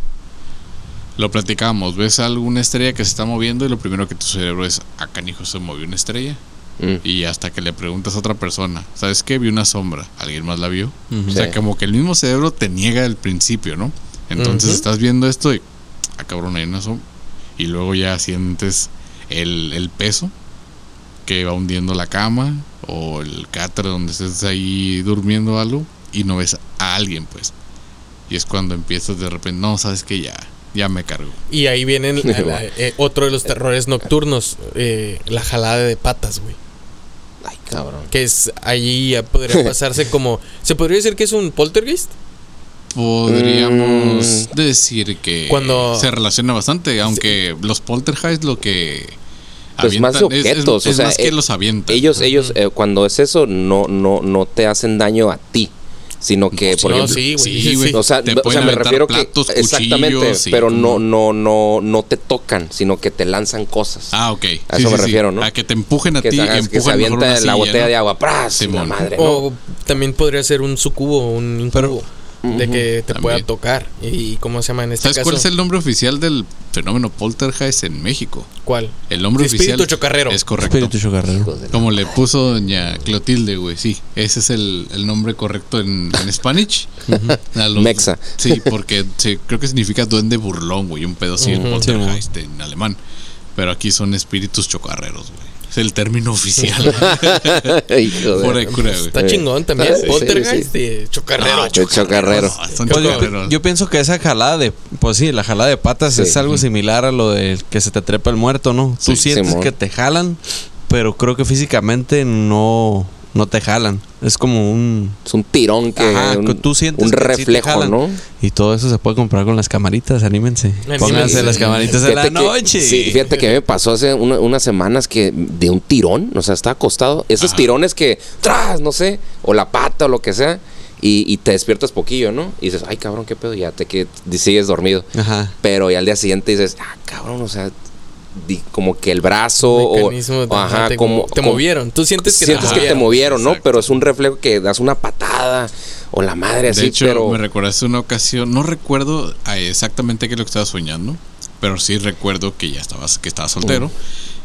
lo platicamos. Ves alguna estrella que se está moviendo y lo primero que tu cerebro es, acá canijo, se movió una estrella. Mm. Y hasta que le preguntas a otra persona, ¿sabes qué? Vi una sombra. ¿Alguien más la vio? O sea, Sí. como que el mismo cerebro te niega al principio, ¿no? Entonces estás viendo esto y, ah, cabrón, hay una sombra. Y luego ya sientes el, el peso que va hundiendo la cama o el cáter donde estés ahí durmiendo o algo y no ves a alguien, pues. Y es cuando empiezas de repente, no, sabes que ya, ya me cargo. Y ahí viene el- el- eh, otro de los terrores nocturnos, eh, la jalada de patas, güey. Ay, cabrón. Que es allí ya podría pasarse como. ¿Se podría decir que es un poltergeist? Podríamos decir que Cuando- se relaciona bastante, aunque los poltergeist lo que Pues más de avientan es- es- objetos, o es sea, más que eh, los avientan. Ellos, ellos, eh, cuando es eso, no, no, no te hacen daño a ti, sino que, por no, ejemplo, sí, güey. sí, sí, güey. sí. o sea, Te o sea, me refiero platos, que exactamente, cuchillos y pero no, no, no, no te tocan, sino que te lanzan cosas. Ah, ok. A eso me refiero, ¿no? A que te empujen a que, ti haga- empujan que se avienta la silla, botella ¿no? de agua, ¡pras! Madre, ¿no? O también podría ser un sucubo, un incubo. De que te pueda También. tocar. ¿Y cómo se llama en este ¿Sabes caso? cuál es el nombre oficial del fenómeno poltergeist en México? ¿Cuál? El nombre Espíritu oficial chocarrero. es correcto. Espíritu chocarrero. Como le puso doña Clotilde, güey, sí. Ese es el, el nombre correcto en, en Spanish. Los- Mexa. Sí, porque sí, creo que significa duende burlón, güey. Un pedo así, el Ujú. poltergeist en alemán. Pero aquí son espíritus chocarreros, güey. Es el término oficial. Hijo de- Fuera de cura, güey. Está chingón también. Sí, Poltergeist sí, y chocarrero. Chocarrero. No, son Pues yo, pienso que esa jalada de, pues sí, la jalada de patas Sí. es algo similar a lo de que se te trepa el muerto, ¿no? Tú sientes que te jalan, pero creo que físicamente no, no te jalan. Es como un... Es un tirón que. Ajá, un, tú sientes un que sí te reflejo, jalan. ¿no? Y todo eso se puede comprar con las camaritas, anímense. Pónganse las camaritas de la Fíjate que- noche. sí, fíjate que me pasó hace una- unas semanas que de un tirón, o sea, estaba acostado. Esos Ajá. tirones que, tras, no sé, o la pata o lo que sea, y, y te despiertas poquillo, ¿no? Y dices, ay, cabrón, qué pedo, y ya te que sigues dormido. Ajá. Pero ya al día siguiente dices, ah, cabrón, o sea, como que el brazo o, Mecanismo de- o ajá, te, como te como- movieron. Tú sientes que sientes te que te movieron. ¿no? Exacto. Pero es un reflejo que das una patada o la madre así, de hecho, pero me recordaste una ocasión, no recuerdo ah, exactamente qué es lo que estaba soñando, pero sí recuerdo que ya estabas, que estaba soltero.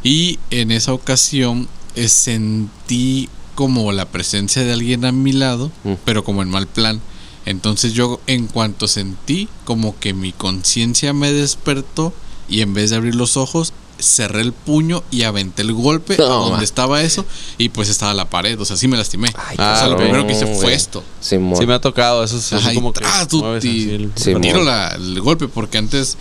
Y en esa ocasión eh, sentí como la presencia de alguien a mi lado, Mm. pero como en mal plan. Entonces yo en cuanto sentí como que mi conciencia me despertó y en vez de abrir los ojos cerré el puño y aventé el golpe No, a donde estaba eso y pues estaba la pared, o sea, sí me lastimé. Ay, Ah, o sea, lo primero que hice fue esto. Simón. Sí me ha tocado, eso es Ajá, como que tú así el- Sí, tiro la- el golpe porque antes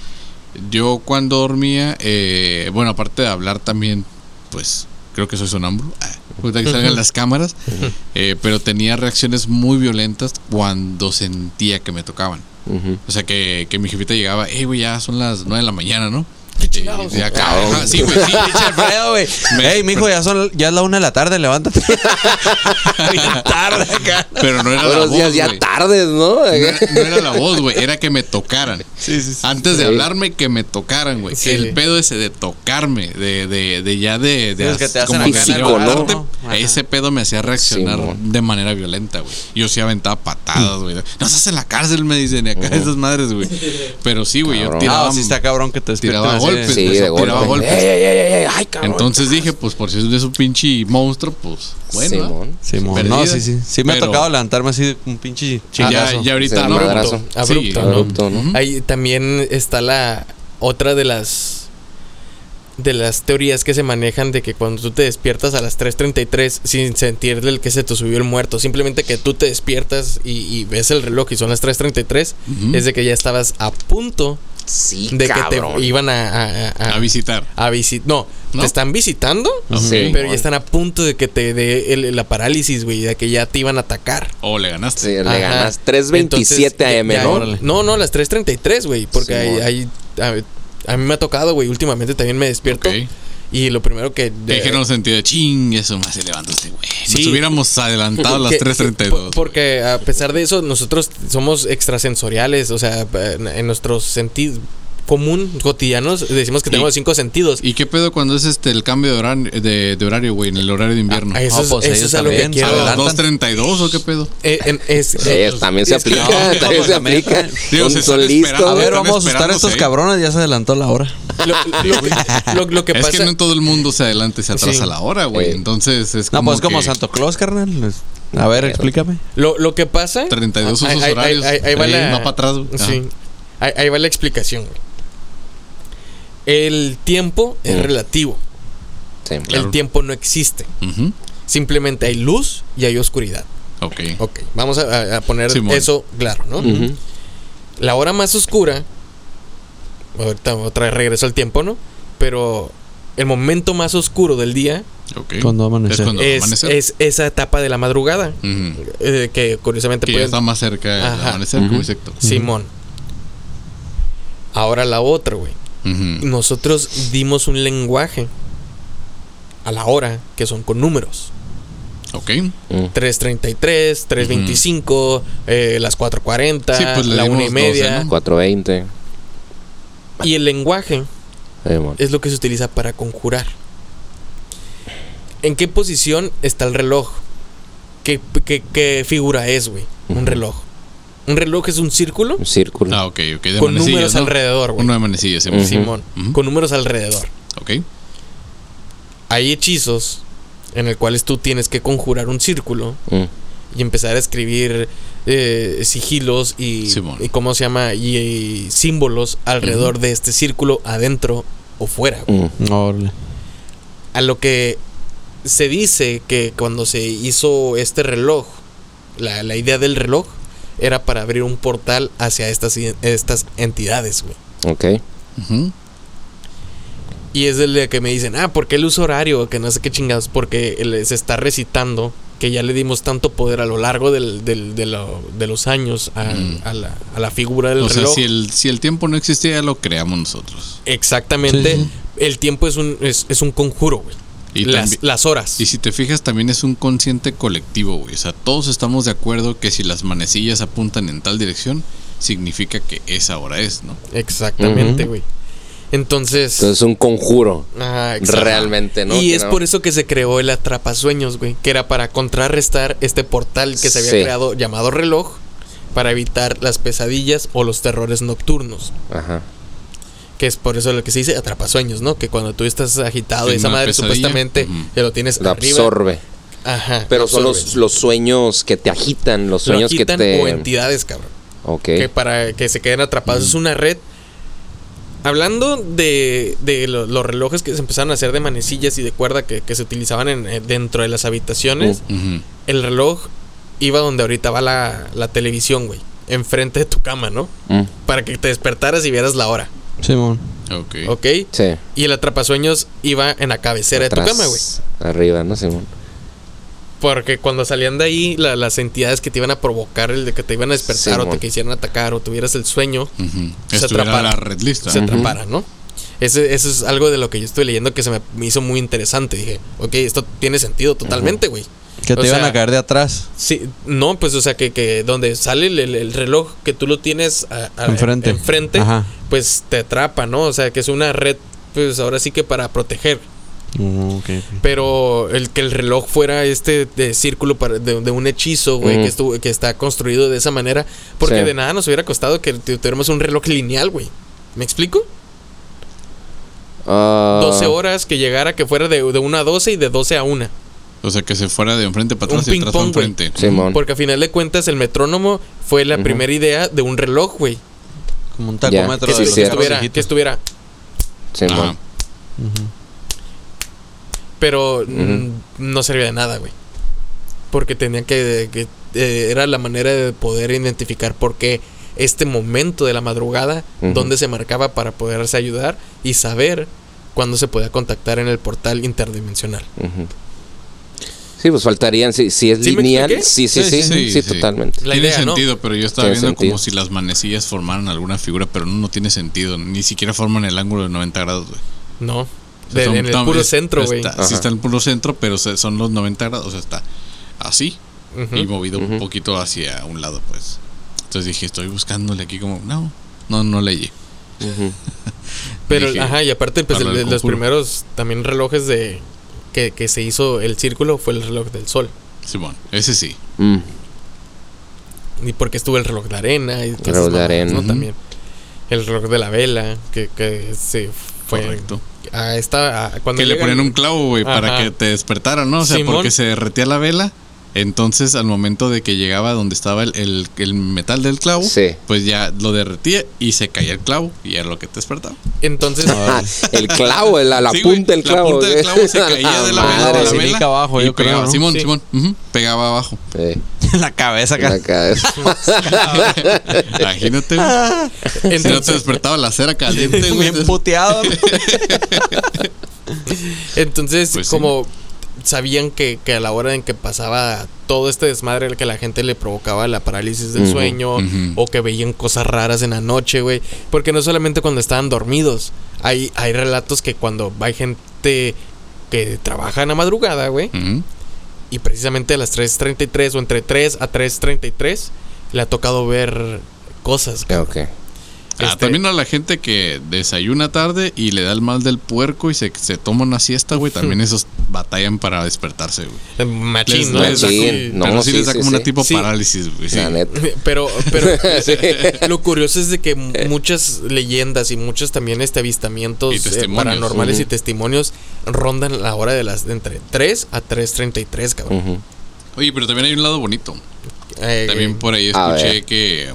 yo cuando dormía, eh, bueno, aparte de hablar también, pues creo que soy sonámbulo, ah, ahorita que salgan las cámaras, eh, pero tenía reacciones muy violentas cuando sentía que me tocaban. Ujú. O sea, que, que mi jefita llegaba, hey, güey, ya son las 9 de la mañana, ¿no? ¿Qué Y- chingados? y acá, Cabrón. ajá, sí, güey, sí, Pinche Alfredo, güey. Me- Ey, mijo, ya, son, ya es la una de la tarde, levántate. Bien tarde acá. pero no era la Buenos voz, días ya güey. tardes, ¿no? No era, no era la voz, güey, era que me tocaran. Sí, sí, sí. Antes de Sí. hablarme, que me tocaran, güey. Sí. El pedo ese de tocarme, de, de, de ya de. de que te hacen como brazo, ¿no? Ese pedo me hacía reaccionar de manera violenta, güey. Yo sí aventaba patadas, güey. No estás en la cárcel, me dicen, acá esas madres, güey. Pero sí, güey, yo tiraba. Ah, sí está cabrón que te tiraba golpes, Sí, pues, de golpe. golpes. Ey, ey, ey, ey, ay, cabrón. Entonces dije, pues por si es de su pinche monstruo, pues bueno. ¿ah? Simón. Simón. Perdida. No, sí, sí. Sí me ha tocado levantarme así de un pinche Ya, chingazo. ya ahorita Sí, no. Abrupto, Sí, ¿no? Abrupto. Ahí también está la otra de las de las teorías que se manejan de que cuando tú te despiertas a las 3:33 sin sentirle el que se te subió el muerto, simplemente que tú te despiertas y, y ves el reloj y son las 3:33, Ujú. es de que ya estabas a punto Sí, de que te iban a a, a- A visitar. a visit- no, ¿No? te están visitando, Sí. pero ya están a punto de que te dé el- la parálisis, güey, de que ya te iban a atacar. O le ganaste. Sí, le Ajá. ganas 3.27 Entonces, AM, ya- ¿no? No, no, las 3.33, güey. Porque Sí, hay, hay- a, a mí me ha tocado, güey. Últimamente también me despierto. Ok. Y lo primero que... Que dijeron en sentido de ching, eso más se levanta este güey. Sí. Nos hubiéramos adelantado a las que- 3.32. por- Porque a pesar de eso, nosotros somos extrasensoriales. O sea, en nuestros sentidos común, cotidianos, decimos que tenemos cinco sentidos. ¿Y qué pedo cuando es este el cambio de horario, de, de horario, güey, en el horario de invierno? Ah, eso No, es, pues eso ellos es a lo que también, quiero. ¿A las adelantan. 2.32 o qué pedo? Eh, en- es- Sí, eh, también se aplica, no, también se aplica. Digo, se A ver, vamos a asustar a estos cabrones, ya se adelantó la hora. lo, lo- lo- lo que es que no en todo el mundo se adelanta y se atrasa Sí. la hora, güey. Entonces es No, como pues como que Santo Claus, carnal. A ver, explícame. Lo, lo que pasa... 32 Ahí- usos horarios. ahí- ahí va la- para atrás, ahí va la explicación, güey. El tiempo es Mm. relativo. Sí. Claro. El tiempo no existe. Simplemente hay luz y hay oscuridad. Ok. Ok, vamos a, poner Simón. eso claro, ¿no? La hora más oscura, ahorita otra vez regreso al tiempo, ¿no? Pero el momento más oscuro del día ok. Cuando amanece. Es cuando es, amanece. es esa etapa de la madrugada. Eh, que curiosamente Que está más cerca del amanecer, como. Simón. Ahora la otra, güey. Ujú. Nosotros dimos un lenguaje a la hora que son con números. Ok. Mm. 3.33, 3.25, eh, las 4.40, Sí, pues la una y media. 12, ¿no? 420. Y el lenguaje Eh, es lo que se utiliza para conjurar. ¿En qué posición está el reloj? ¿Qué, qué- qué figura es, güey? Un Ujú. reloj. Un reloj es un círculo Un círculo. Ah, ok, ok. De con números ¿no? alrededor, güey. Uno de manecillas, sí. Ujú. Simón. Con números alrededor. Ok. Hay hechizos en el cuales tú tienes que conjurar un círculo Mm. y empezar a escribir eh, sigilos y, Simón. y cómo se llama y, y símbolos alrededor de este círculo adentro o fuera. Mm. Órale. A lo que se dice que cuando se hizo este reloj, la, la idea del reloj era para abrir un portal hacia estas, estas entidades, güey. Ok. Y es el de que me dicen, ah, ¿por qué el uso horario? Que no sé qué chingados, porque se está recitando que ya le dimos tanto poder a lo largo del, del- de, lo- de los años a, Mm. a la, a la figura del O sea, reloj. si el, si el tiempo no existía, ya lo creamos nosotros. Exactamente. Sí, sí. El tiempo es un, es, es un conjuro, güey. Y Las, las horas. Y si te fijas, también es un consciente colectivo, güey. O sea, todos estamos de acuerdo que si las manecillas apuntan en tal dirección, significa que esa hora es, ¿no? Exactamente, güey. Entonces. Entonces es un conjuro. ajá, exacto. Realmente, ¿no? Y Que es no- por eso que se creó el atrapasueños, güey. Que era para contrarrestar este portal que se había Sí. creado llamado reloj. Para evitar las pesadillas o los terrores nocturnos. Ajá. Que es por eso lo que se dice atrapasueños, ¿no? Que cuando tú estás agitado, En esa madre pesadilla, supuestamente te lo tienes Lo arriba. absorbe. Ajá. Pero lo son los, los sueños que te agitan, los Lo sueños que agitan te. o entidades, cabrón. Ok. que para que se queden atrapados. Es una red. Hablando de, de lo- los relojes que se empezaron a hacer de manecillas y de cuerda que, que se utilizaban en, eh, dentro de las habitaciones, el reloj iba donde ahorita va la, la televisión, güey. Enfrente de tu cama, ¿no? Mm, Para que te despertaras y vieras la hora, Simón. Ok. ¿ok? Sí. Y el atrapasueños iba en la cabecera de tu cama, güey. Arriba, ¿no, Simón? Porque cuando salían de ahí la- las entidades que te iban a provocar, el de que te iban a despertar o te quisieran atacar o tuvieras el sueño, Ujú. Se atrapara. la red lista. se atrapara, ¿no? Ese, eso es algo de lo que yo estoy leyendo que se me, me hizo muy interesante. Dije, ok, esto tiene sentido totalmente, güey. Que te O iban sea, a caer de atrás. Sí, no, pues o sea, que, que donde sale el, el- el reloj que tú lo tienes a- a- Enfrente. enfrente, Ajá. pues te atrapa, ¿no? O sea, que es una red, pues ahora sí que para proteger. Mm. Pero el que el reloj fuera este de círculo para- de, de un hechizo, güey, que, estuvo, que está construido de esa manera. Porque Sí. de nada nos hubiera costado que tu- tuviéramos un reloj lineal, güey. ¿Me explico? Ah, 12 horas que llegara, que fuera de, de 1 a 12 y de 12 a 1. O sea, que se fuera de enfrente para Un atrás y atrás para enfrente. Simón. Porque a final de cuentas el metrónomo fue la primera idea de un reloj, güey. Como un tacómetro Que, Sí, de si- los que estuviera, que estuviera. Simón. Pero mm, no servía de nada, güey. Porque tenía que, que, eh, Era la manera de poder identificar por qué este momento de la madrugada, donde se marcaba para poderse ayudar y saber cuándo se podía contactar en el portal interdimensional. Sí, pues faltarían, si, si es ¿Sí me lineal, sí, sí, sí, Sí, sí, sí, sí. totalmente. La tiene idea, ¿no? sentido, pero yo estaba Tiene viendo como si las manecillas formaran alguna figura, pero no, no tiene sentido. Ni siquiera forman el ángulo de 90 grados, güey. No. O sea, De- son- en el no, puro es- centro, güey. Sí está en el puro centro, pero se- son los 90 grados. O sea, está así y movido un poquito hacia un lado, pues. Entonces dije, estoy buscándole aquí como, no, no, no leí. Pero, Dije, ajá, y aparte, pues el- los primeros también relojes de que, que se hizo el círculo fue el reloj del sol. Simón, ese sí. Mm. Y porque estuvo el reloj de arena y esas Reloj de arena. ¿no? También. El reloj de la vela, que, que se fue. Correcto. A esta, a- cuando Que le ponían el- un clavo, güey, para que te despertara, ¿no? O sea, Simón. porque se derretía la vela. Entonces, al momento de que llegaba donde estaba el, el- el metal del clavo, Sí. pues ya lo derretía y se caía el clavo y era lo que te despertaba. Entonces, Ah, el clavo, la, la Sí, punta del La clavo. punta del clavo se caía de la vela, de Madre, la sí. vela abajo, y yo creo, pegaba. ¿no? Simón, Sí. Simón, pegaba abajo. Sí, la cabeza la cabeza. Imagínate, güey. Si no te entonces, despertaba la cera caliente, güey. Bien puteado. entonces Pues sí. como sabían que, que a la hora en que pasaba todo este desmadre que la gente le provocaba la parálisis del sueño o que veían cosas raras en la noche, güey. Porque no solamente cuando estaban dormidos, hay, hay relatos que cuando hay gente que trabaja en la madrugada, güey, y precisamente a las 3.33 o entre 3 a 3.33 le ha tocado ver cosas. cabrón. Ah, Este- también a la gente que desayuna tarde y le da el mal del puerco y se, se toma una siesta, güey. También esos batallan para despertarse, güey. Eh, Machín, Les- ¿no? les da Machín, como- no, pero sí, sí, les da sí, como una sí. tipo Sí. parálisis, güey. sí. La neta. Pero, pero lo curioso es de que muchas leyendas y muchos también este Y avistamientos eh, paranormales y testimonios rondan la hora de las de entre 3 a 3.33, cabrón. Ujú. Oye, pero también hay un lado bonito. Eh, También por ahí escuché que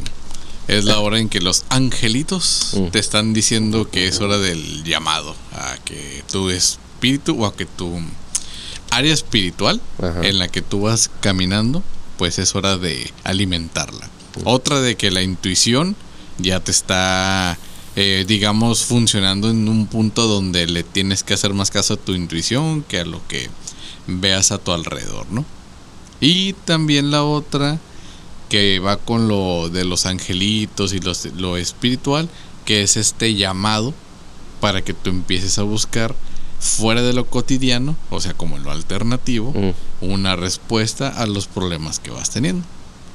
es la hora en que los angelitos Mm. te están diciendo que es hora del llamado a que tu espíritu o a que tu área espiritual en la que tú vas caminando, pues es hora de alimentarla. Otra de que la intuición ya te está, eh, digamos, funcionando en un punto donde le tienes que hacer más caso a tu intuición que a lo que veas a tu alrededor, ¿no? Y también la otra que va con lo de los angelitos y lo espiritual, que es este llamado para que tú empieces a buscar fuera de lo cotidiano, o sea, como en lo alternativo, mm. una respuesta a los problemas que vas teniendo.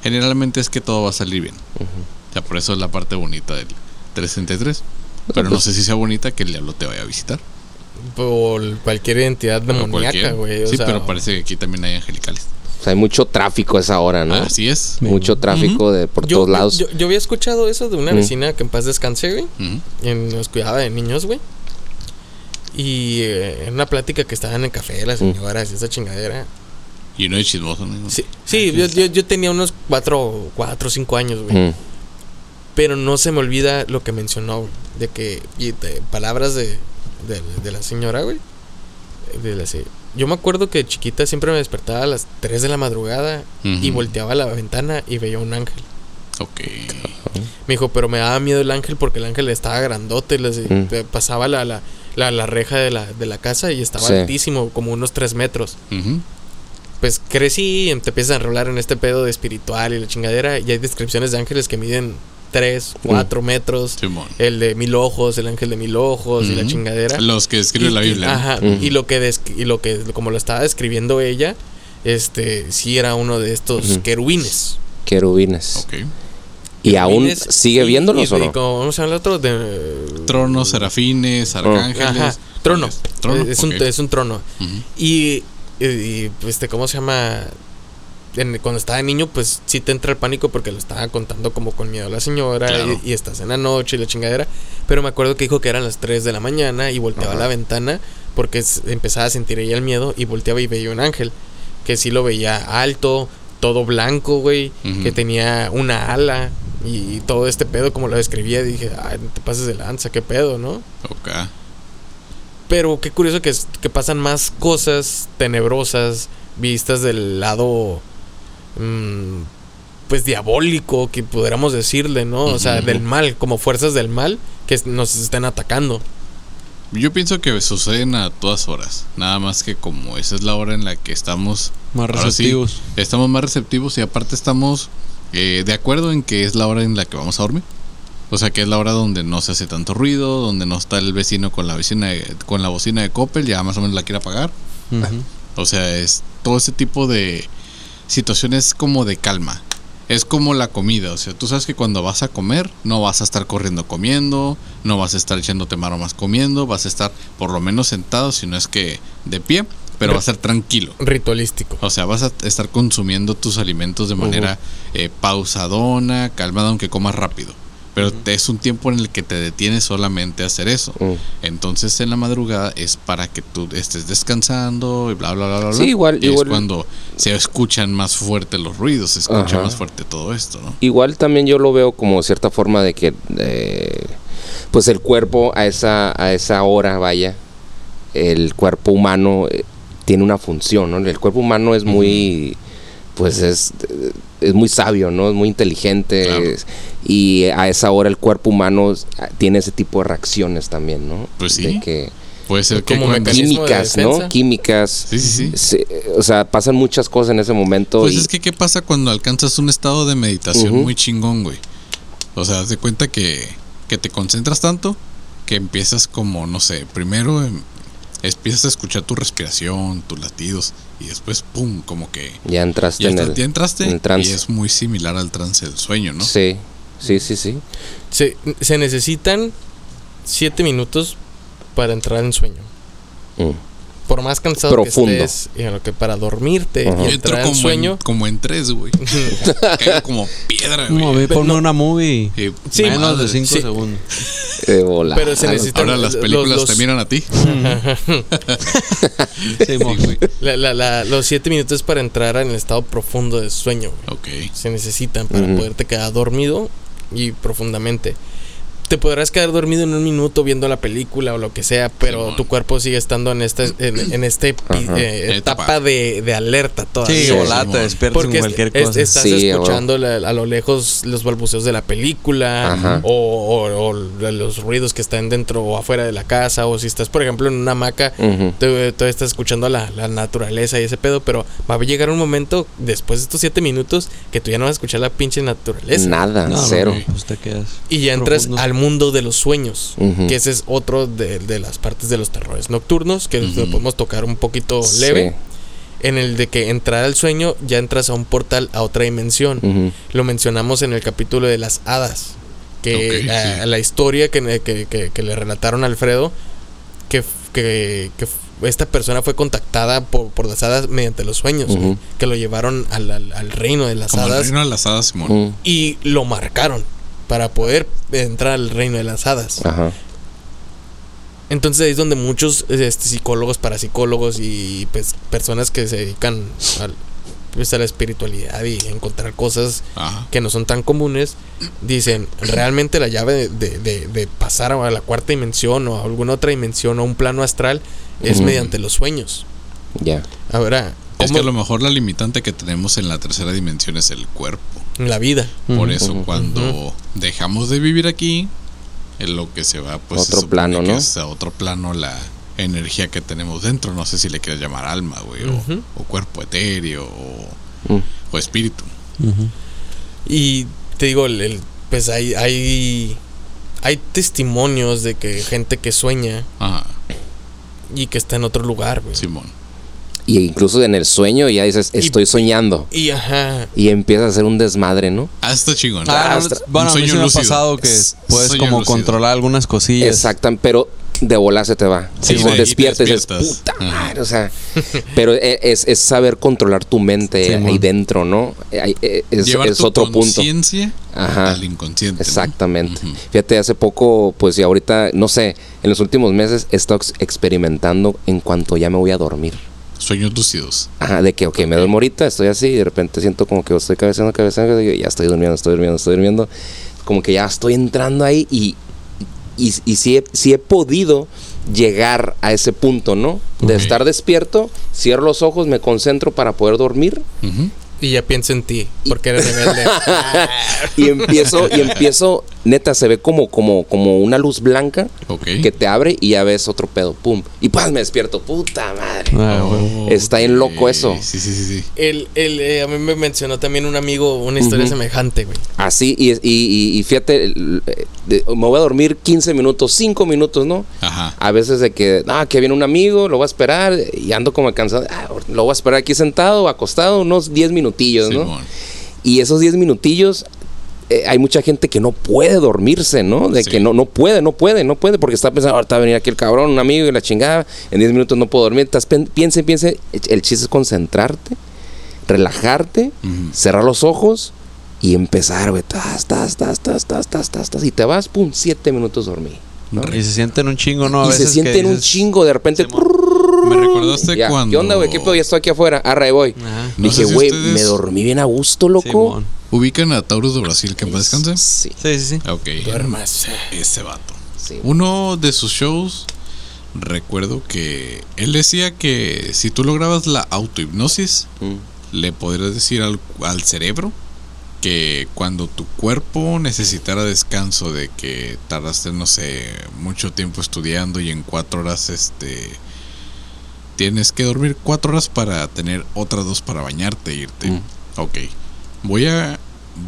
Generalmente es que todo va a salir bien. O sea, por eso es la parte bonita del 363. Pero no pues sé si sea bonita que el diablo te vaya a visitar. Por cualquier entidad demoníaca, güey. Sí, pero parece que aquí también hay angelicales. O sea, hay mucho tráfico a esa hora, ¿no? Así es. Mucho tráfico de por todos lados. Yo, había escuchado eso de una vecina que en paz descanse, güey. nos cuidaba de niños, güey. Y eh, en una plática que estaba en el café, las señoras y esa chingadera. Y no es chismoso, ¿no? Sí, sí yo, yo, tenía unos cuatro, cuatro o cinco años, güey. Pero no se me olvida lo que mencionó, de que, y palabras de, de, la señora, güey. De la, yo me acuerdo que chiquita siempre me despertaba a las 3 de la madrugada y volteaba a la ventana y veía un ángel. Ok. Me dijo, pero me daba miedo el ángel porque el ángel estaba grandote. Les, Pasaba la, la, la, reja de la, de la casa y estaba altísimo, como unos 3 metros. Pues crecí y te empiezas a enrolar en este pedo de espiritual y la chingadera. Y hay descripciones de ángeles que miden 3, 4 mm. metros. El de mil ojos, el ángel de mil ojos y la chingadera. Los que escribe la Biblia. ajá. Y lo que y lo que como lo estaba describiendo ella, este sí era uno de estos querubines. Querubines. Ok. ¿Y aún sigue viéndolos o no? ¿Cómo se llama el otro? De, Tronos, serafines, arcángeles. Trono. Es, un, es, un, trono. y, y, este, ¿cómo se llama? Cuando estaba niño, pues sí te entra el pánico porque lo estaba contando como con miedo a la señora y, estás en la noche y la chingadera. Pero me acuerdo que dijo que eran las 3 de la mañana y volteaba a la ventana porque empezaba a sentir ella el miedo y volteaba y veía un ángel. Que sí lo veía alto, todo blanco, güey, que tenía una ala y, todo este pedo como lo describía. Dije, ay, no te pases de lanza, qué pedo, ¿no? Ok. Pero qué curioso que, que pasan más cosas tenebrosas vistas del lado pues diabólico, que pudiéramos decirle, ¿no? O sea, del mal, como fuerzas del mal que nos estén atacando. Yo pienso que suceden a todas horas, nada más que como esa es la hora en la que estamos más receptivos. estamos más receptivos y aparte estamos eh, de acuerdo en que es la hora en la que vamos a dormir. O sea, que es la hora donde no se hace tanto ruido, donde no está el vecino con la vecina con la bocina de Coppel, ya más o menos la quiere apagar. O sea, es todo ese tipo de situaciones como de calma. Es como la comida, o sea, tú sabes que cuando vas a comer no vas a estar corriendo comiendo, no vas a estar echándote maromas comiendo, vas a estar por lo menos sentado, si no es que de pie, pero va a ser tranquilo. Ritualístico. O sea, vas a estar consumiendo tus alimentos de manera eh, pausadona, calmada, aunque comas rápido pero es un tiempo en el que te detienes solamente a hacer eso. Mm. Entonces en la madrugada es para que tú estés descansando y bla, bla, bla, bla. Sí, igual. Y es cuando se escuchan más fuerte los ruidos, se escucha más fuerte todo esto, ¿no? Igual también yo lo veo como cierta forma de que, eh, pues el cuerpo a esa, a esa hora, vaya, el cuerpo humano eh, tiene una función, ¿no? El cuerpo humano es muy, pues es es muy sabio, ¿no? Es muy inteligente. y a esa hora el cuerpo humano tiene ese tipo de reacciones también, ¿no? Pues sí. que, Puede ser que como químicas, ¿no? Químicas. Sí, sí, sí. o sea, pasan muchas cosas en ese momento. Pues es que, ¿qué pasa cuando alcanzas un estado de meditación muy chingón, güey? O sea, te cuenta que, que te concentras tanto que empiezas como, no sé, primero empiezas a escuchar tu respiración, tus latidos y después, ¡pum! Como que... Ya entraste en el, ya entraste y es muy similar al trance del sueño, ¿no? Sí, sí, sí, sí. Se, se necesitan siete minutos para entrar en sueño. Mm por más cansado que estés, y lo que para dormirte y entrar como en sueño. como en tres, güey. Caigo como piedra, güey. Como ponme una movie. sí, menos de cinco segundos. Pero se necesitan. Ahora las películas te miran a ti. sí, la, la, los siete minutos para entrar en el estado profundo de sueño. Ok. Se necesitan para poderte quedar dormido y profundamente. Te podrás quedar dormido en un minuto viendo la película o lo que sea, pero tu cuerpo sigue estando en esta en, en este eh, etapa de, de alerta todavía. Sí, con Porque cualquier es- cosa. estás Sí, escuchando la- a lo lejos los balbuceos de la película o, o- o los ruidos que están dentro o afuera de la casa o si estás por ejemplo en una hamaca te- todavía estás escuchando la, la naturaleza y ese pedo pero va a llegar un momento después de estos siete minutos que tú ya no vas a escuchar la pinche naturaleza Nada, No, cero. pues te quedas. y ya entras profundo. al mundo de los sueños que ese es otro de, de las partes de los terrores nocturnos que lo podemos tocar un poquito leve en el de que entrar al sueño ya entras a un portal a otra dimensión lo mencionamos en el capítulo de las hadas. Que sí. la historia que, que- que- que le relataron a Alfredo, que, que, esta persona fue contactada por, por las hadas mediante los sueños, que lo llevaron al, al- al reino de las Como el hadas reino de las hadas, Simón. Ujú. y lo marcaron para poder entrar al reino de las hadas. Ajá. Entonces ahí es donde muchos este, psicólogos, parapsicólogos y pues, personas que se dedican al- pues, a la espiritualidad y encontrar cosas Ajá. que no son tan comunes, dicen, realmente la llave de, de- de- de pasar a la cuarta dimensión o a alguna otra dimensión o un plano astral es mediante los sueños. Ya. Ahora, Es ¿cómo que a lo mejor la limitante que tenemos en la tercera dimensión es el cuerpo. En la vida? Por eso cuando dejamos de vivir aquí, es lo que se va, pues Otro se plano, que ¿no? Es a otro plano la energía que tenemos dentro. No sé si le quieres llamar alma, güey, o- cuerpo etéreo, o, Mm. o espíritu. Y te digo, el, el- pues hay, hay, hay testimonios de que gente que sueña Ajá, y que está en otro lugar, güey. Simón. Y incluso en el sueño ya dices, estoy soñando. Y ajá, Y empieza a hacer un desmadre, ¿no? Ah, está chingón. Ah, no, hasta- bueno, a un mí sueño sí me ha pasado que Es- puedes sueño como lúcido. controlar algunas cosillas. Exacto, pero de volar se te va. Sí, Sí, te despiertas y dices, despiertas. puta Ajá. madre, o sea, pero e- es, es saber controlar tu mente Sí, ahí dentro, ¿no? Ahí, eh, Es, Llevar es tu otro punto. conciencia Ajá. al inconsciente. ¿no? Exactamente. Fíjate, hace poco, pues y ahorita, no sé, en los últimos meses he estado ex- experimentando en cuanto ya me voy a dormir. Sueños lúcidos. Ajá, de que, ok, me duermo ahorita, estoy así, y de repente siento como que estoy cabeceando, cabeceando, y ya estoy durmiendo, estoy durmiendo, estoy durmiendo. Como que ya estoy entrando ahí y, y, y sí, he, sí he podido llegar a ese punto, ¿no? De estar despierto, cierro los ojos, me concentro para poder dormir Ujú. Y ya pienso en ti, porque eres rebelde. y empiezo, y empiezo, neta, se ve como, como, como una luz blanca que te abre y ya ves otro pedo, pum. Y pues me despierto, puta madre. Ah, bueno. Está bien loco eso. Sí, sí, sí, sí. el, el, eh, a mí me mencionó también un amigo una historia semejante, güey. Así, y, y, y- y fíjate, me voy a dormir 15 minutos, 5 minutos, ¿no? Ajá. A veces de que, ah, que viene un amigo, lo voy a esperar, y ando como cansado, ah, lo voy a esperar aquí sentado, acostado, unos 10 minutillos, ¿no? Simón. Y esos 10 minutillos, eh, hay mucha gente que no puede dormirse, ¿no? De Sí. que no, no puede, no puede, no puede, porque está pensando, ahorita va a venir aquí el cabrón, un amigo y la chingada, en 10 minutos no puedo dormir. Estás piense, piense, el chiste es concentrarte, relajarte, cerrar los ojos y empezar, güey, tas, tas, tas, tas, tas, tas, tas, tas, y te vas, pum, 7 minutos dormí. ¿No? Y se sienten un chingo, ¿no? A y se veces que sienten un chingo, de repente. Me recordaste ya, cuando. ¿qué onda, güey? ¿Qué pedo? Ya estoy aquí afuera, ahí voy. No Dije, si güey, ustedes- me dormí bien a gusto, loco. Simón. ¿Ubican a Taurus de Brasil que en paz descanse? Sí, Sí, sí, sí. Ok. Duermas. Ese vato. sí. Uno de sus shows, recuerdo que él decía que si tú lograbas la autohipnosis, Mm. le podrías decir al, al cerebro que cuando tu cuerpo necesitara descanso de que tardaste, no sé, mucho tiempo estudiando y en cuatro horas, este, tienes que dormir cuatro horas para tener otras dos para bañarte e irte. Mm. Ok, voy a,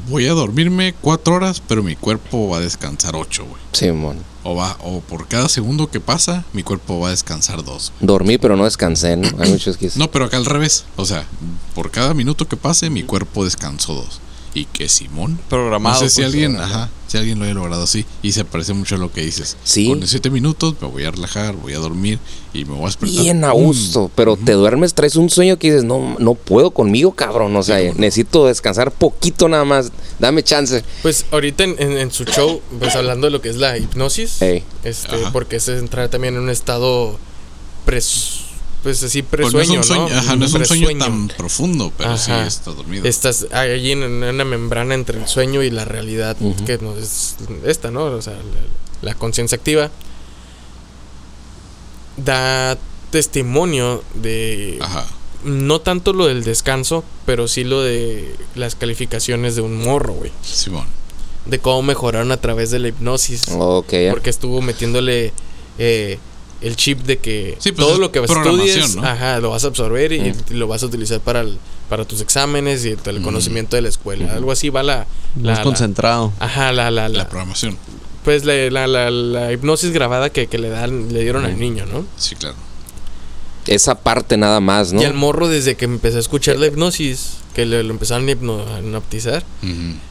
voy a dormirme cuatro horas, pero mi cuerpo va a descansar ocho, güey. Simón. O va, o por cada segundo que pasa, mi cuerpo va a descansar dos. Dormí, pero no descansé, ¿no? Hay muchos que No, pero acá al revés. O sea, por cada minuto que pase, mi cuerpo descansó dos. Y que Simón. Programado. no sé si pues, alguien, programado. ajá, si alguien lo haya logrado así. Y se parece mucho a lo que dices. Sí. Con siete minutos me voy a relajar, voy a dormir y me voy a despertar. bien a gusto, pero te duermes, traes un sueño que dices, no, no puedo conmigo, cabrón. O sea, Sí, no. necesito descansar poquito nada más. Dame chance. Pues ahorita en, en- en su show, pues hablando de lo que es la hipnosis, este, Ajá. porque es entrar también en un estado pres- pues así Pues presueño, no es un sueño, ¿no? ajá, no es un sueño tan profundo, pero sí está dormido. Estás allí en en una membrana entre el sueño y la realidad, que no es esta, ¿no? O sea, la, la conciencia activa da testimonio de Ajá. no tanto lo del descanso, pero sí lo de las calificaciones de un morro, güey. Simón. De cómo mejoraron a través de la hipnosis. Ok, ya. Porque estuvo metiéndole eh, el chip de que Sí, pues todo lo que estudies, ¿no? ajá, lo vas a absorber y lo vas a utilizar para, el- para tus exámenes y el conocimiento de la escuela. Algo así va la... la- Más la- concentrado. ajá, la, la, la- La programación. pues la, la, la- la hipnosis grabada que, que le dan le dieron al niño, ¿no? Sí, claro. Esa parte nada más, ¿no? Y al morro desde que empezó a escuchar la hipnosis, que le, lo empezaron a hipno- a hipnotizar,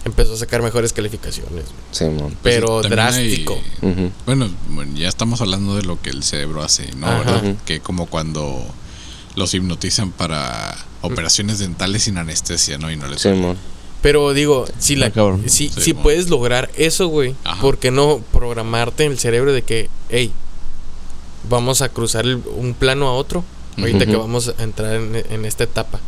empezó a sacar mejores calificaciones. güey. Simón. Pues, Pero hay- drástico. Bueno, bueno, ya estamos hablando de lo que el cerebro hace, ¿no? Ajá. ¿Verdad? Ujú. Que como cuando los hipnotizan para operaciones dentales sin anestesia, ¿no? Y no les Simón. Pero digo, si la Ah, si, Sí, si puedes lograr eso, güey, Ajá. ¿por qué no programarte en el cerebro de que, hey, vamos a cruzar el- un plano a otro? Ahorita que vamos a entrar en, en esta etapa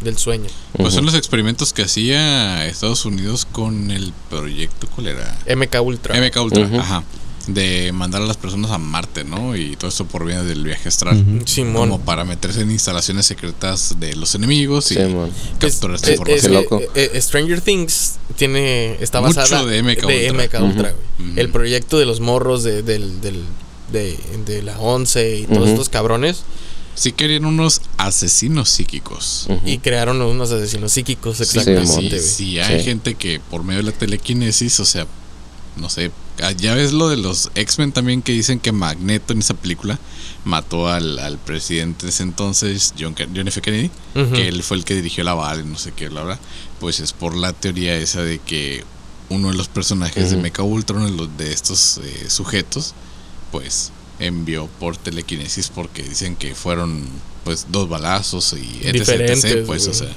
del sueño. Pues son los experimentos que hacía Estados Unidos con el proyecto, ¿cuál era? MK Ultra. MK Ultra, ajá. De mandar a las personas a Marte, ¿no? Y todo esto por vía del viaje astral. Ujú. Simón. Como para meterse en instalaciones secretas de los enemigos y Simón. Pues, capturar esta eh, información. Qué loco. eh, eh, Stranger Things tiene está Mucho basada de MK de Ultra. MK Ultra. El proyecto de los morros de, del, del- de, de la 11 y todos Ujú. estos cabrones Sí querían unos asesinos psíquicos. Ujú. y crearon unos asesinos psíquicos Sí, exactamente, sí, güey. sí, hay Sí. gente que por medio de la telequinesis, o sea, no sé, ah, ya ves lo de los X-Men también que dicen que Magneto en esa película mató al, al presidente de ese entonces, John, John F. Kennedy, Ujú. que él fue el que dirigió la bala y no sé qué, la verdad, pues es por la teoría esa de que uno de los personajes de Ujú. Mecha Ultron, de de estos eh, sujetos, pues envió por telequinesis porque dicen que fueron pues dos balazos y etc, etc, pues o güey. sea,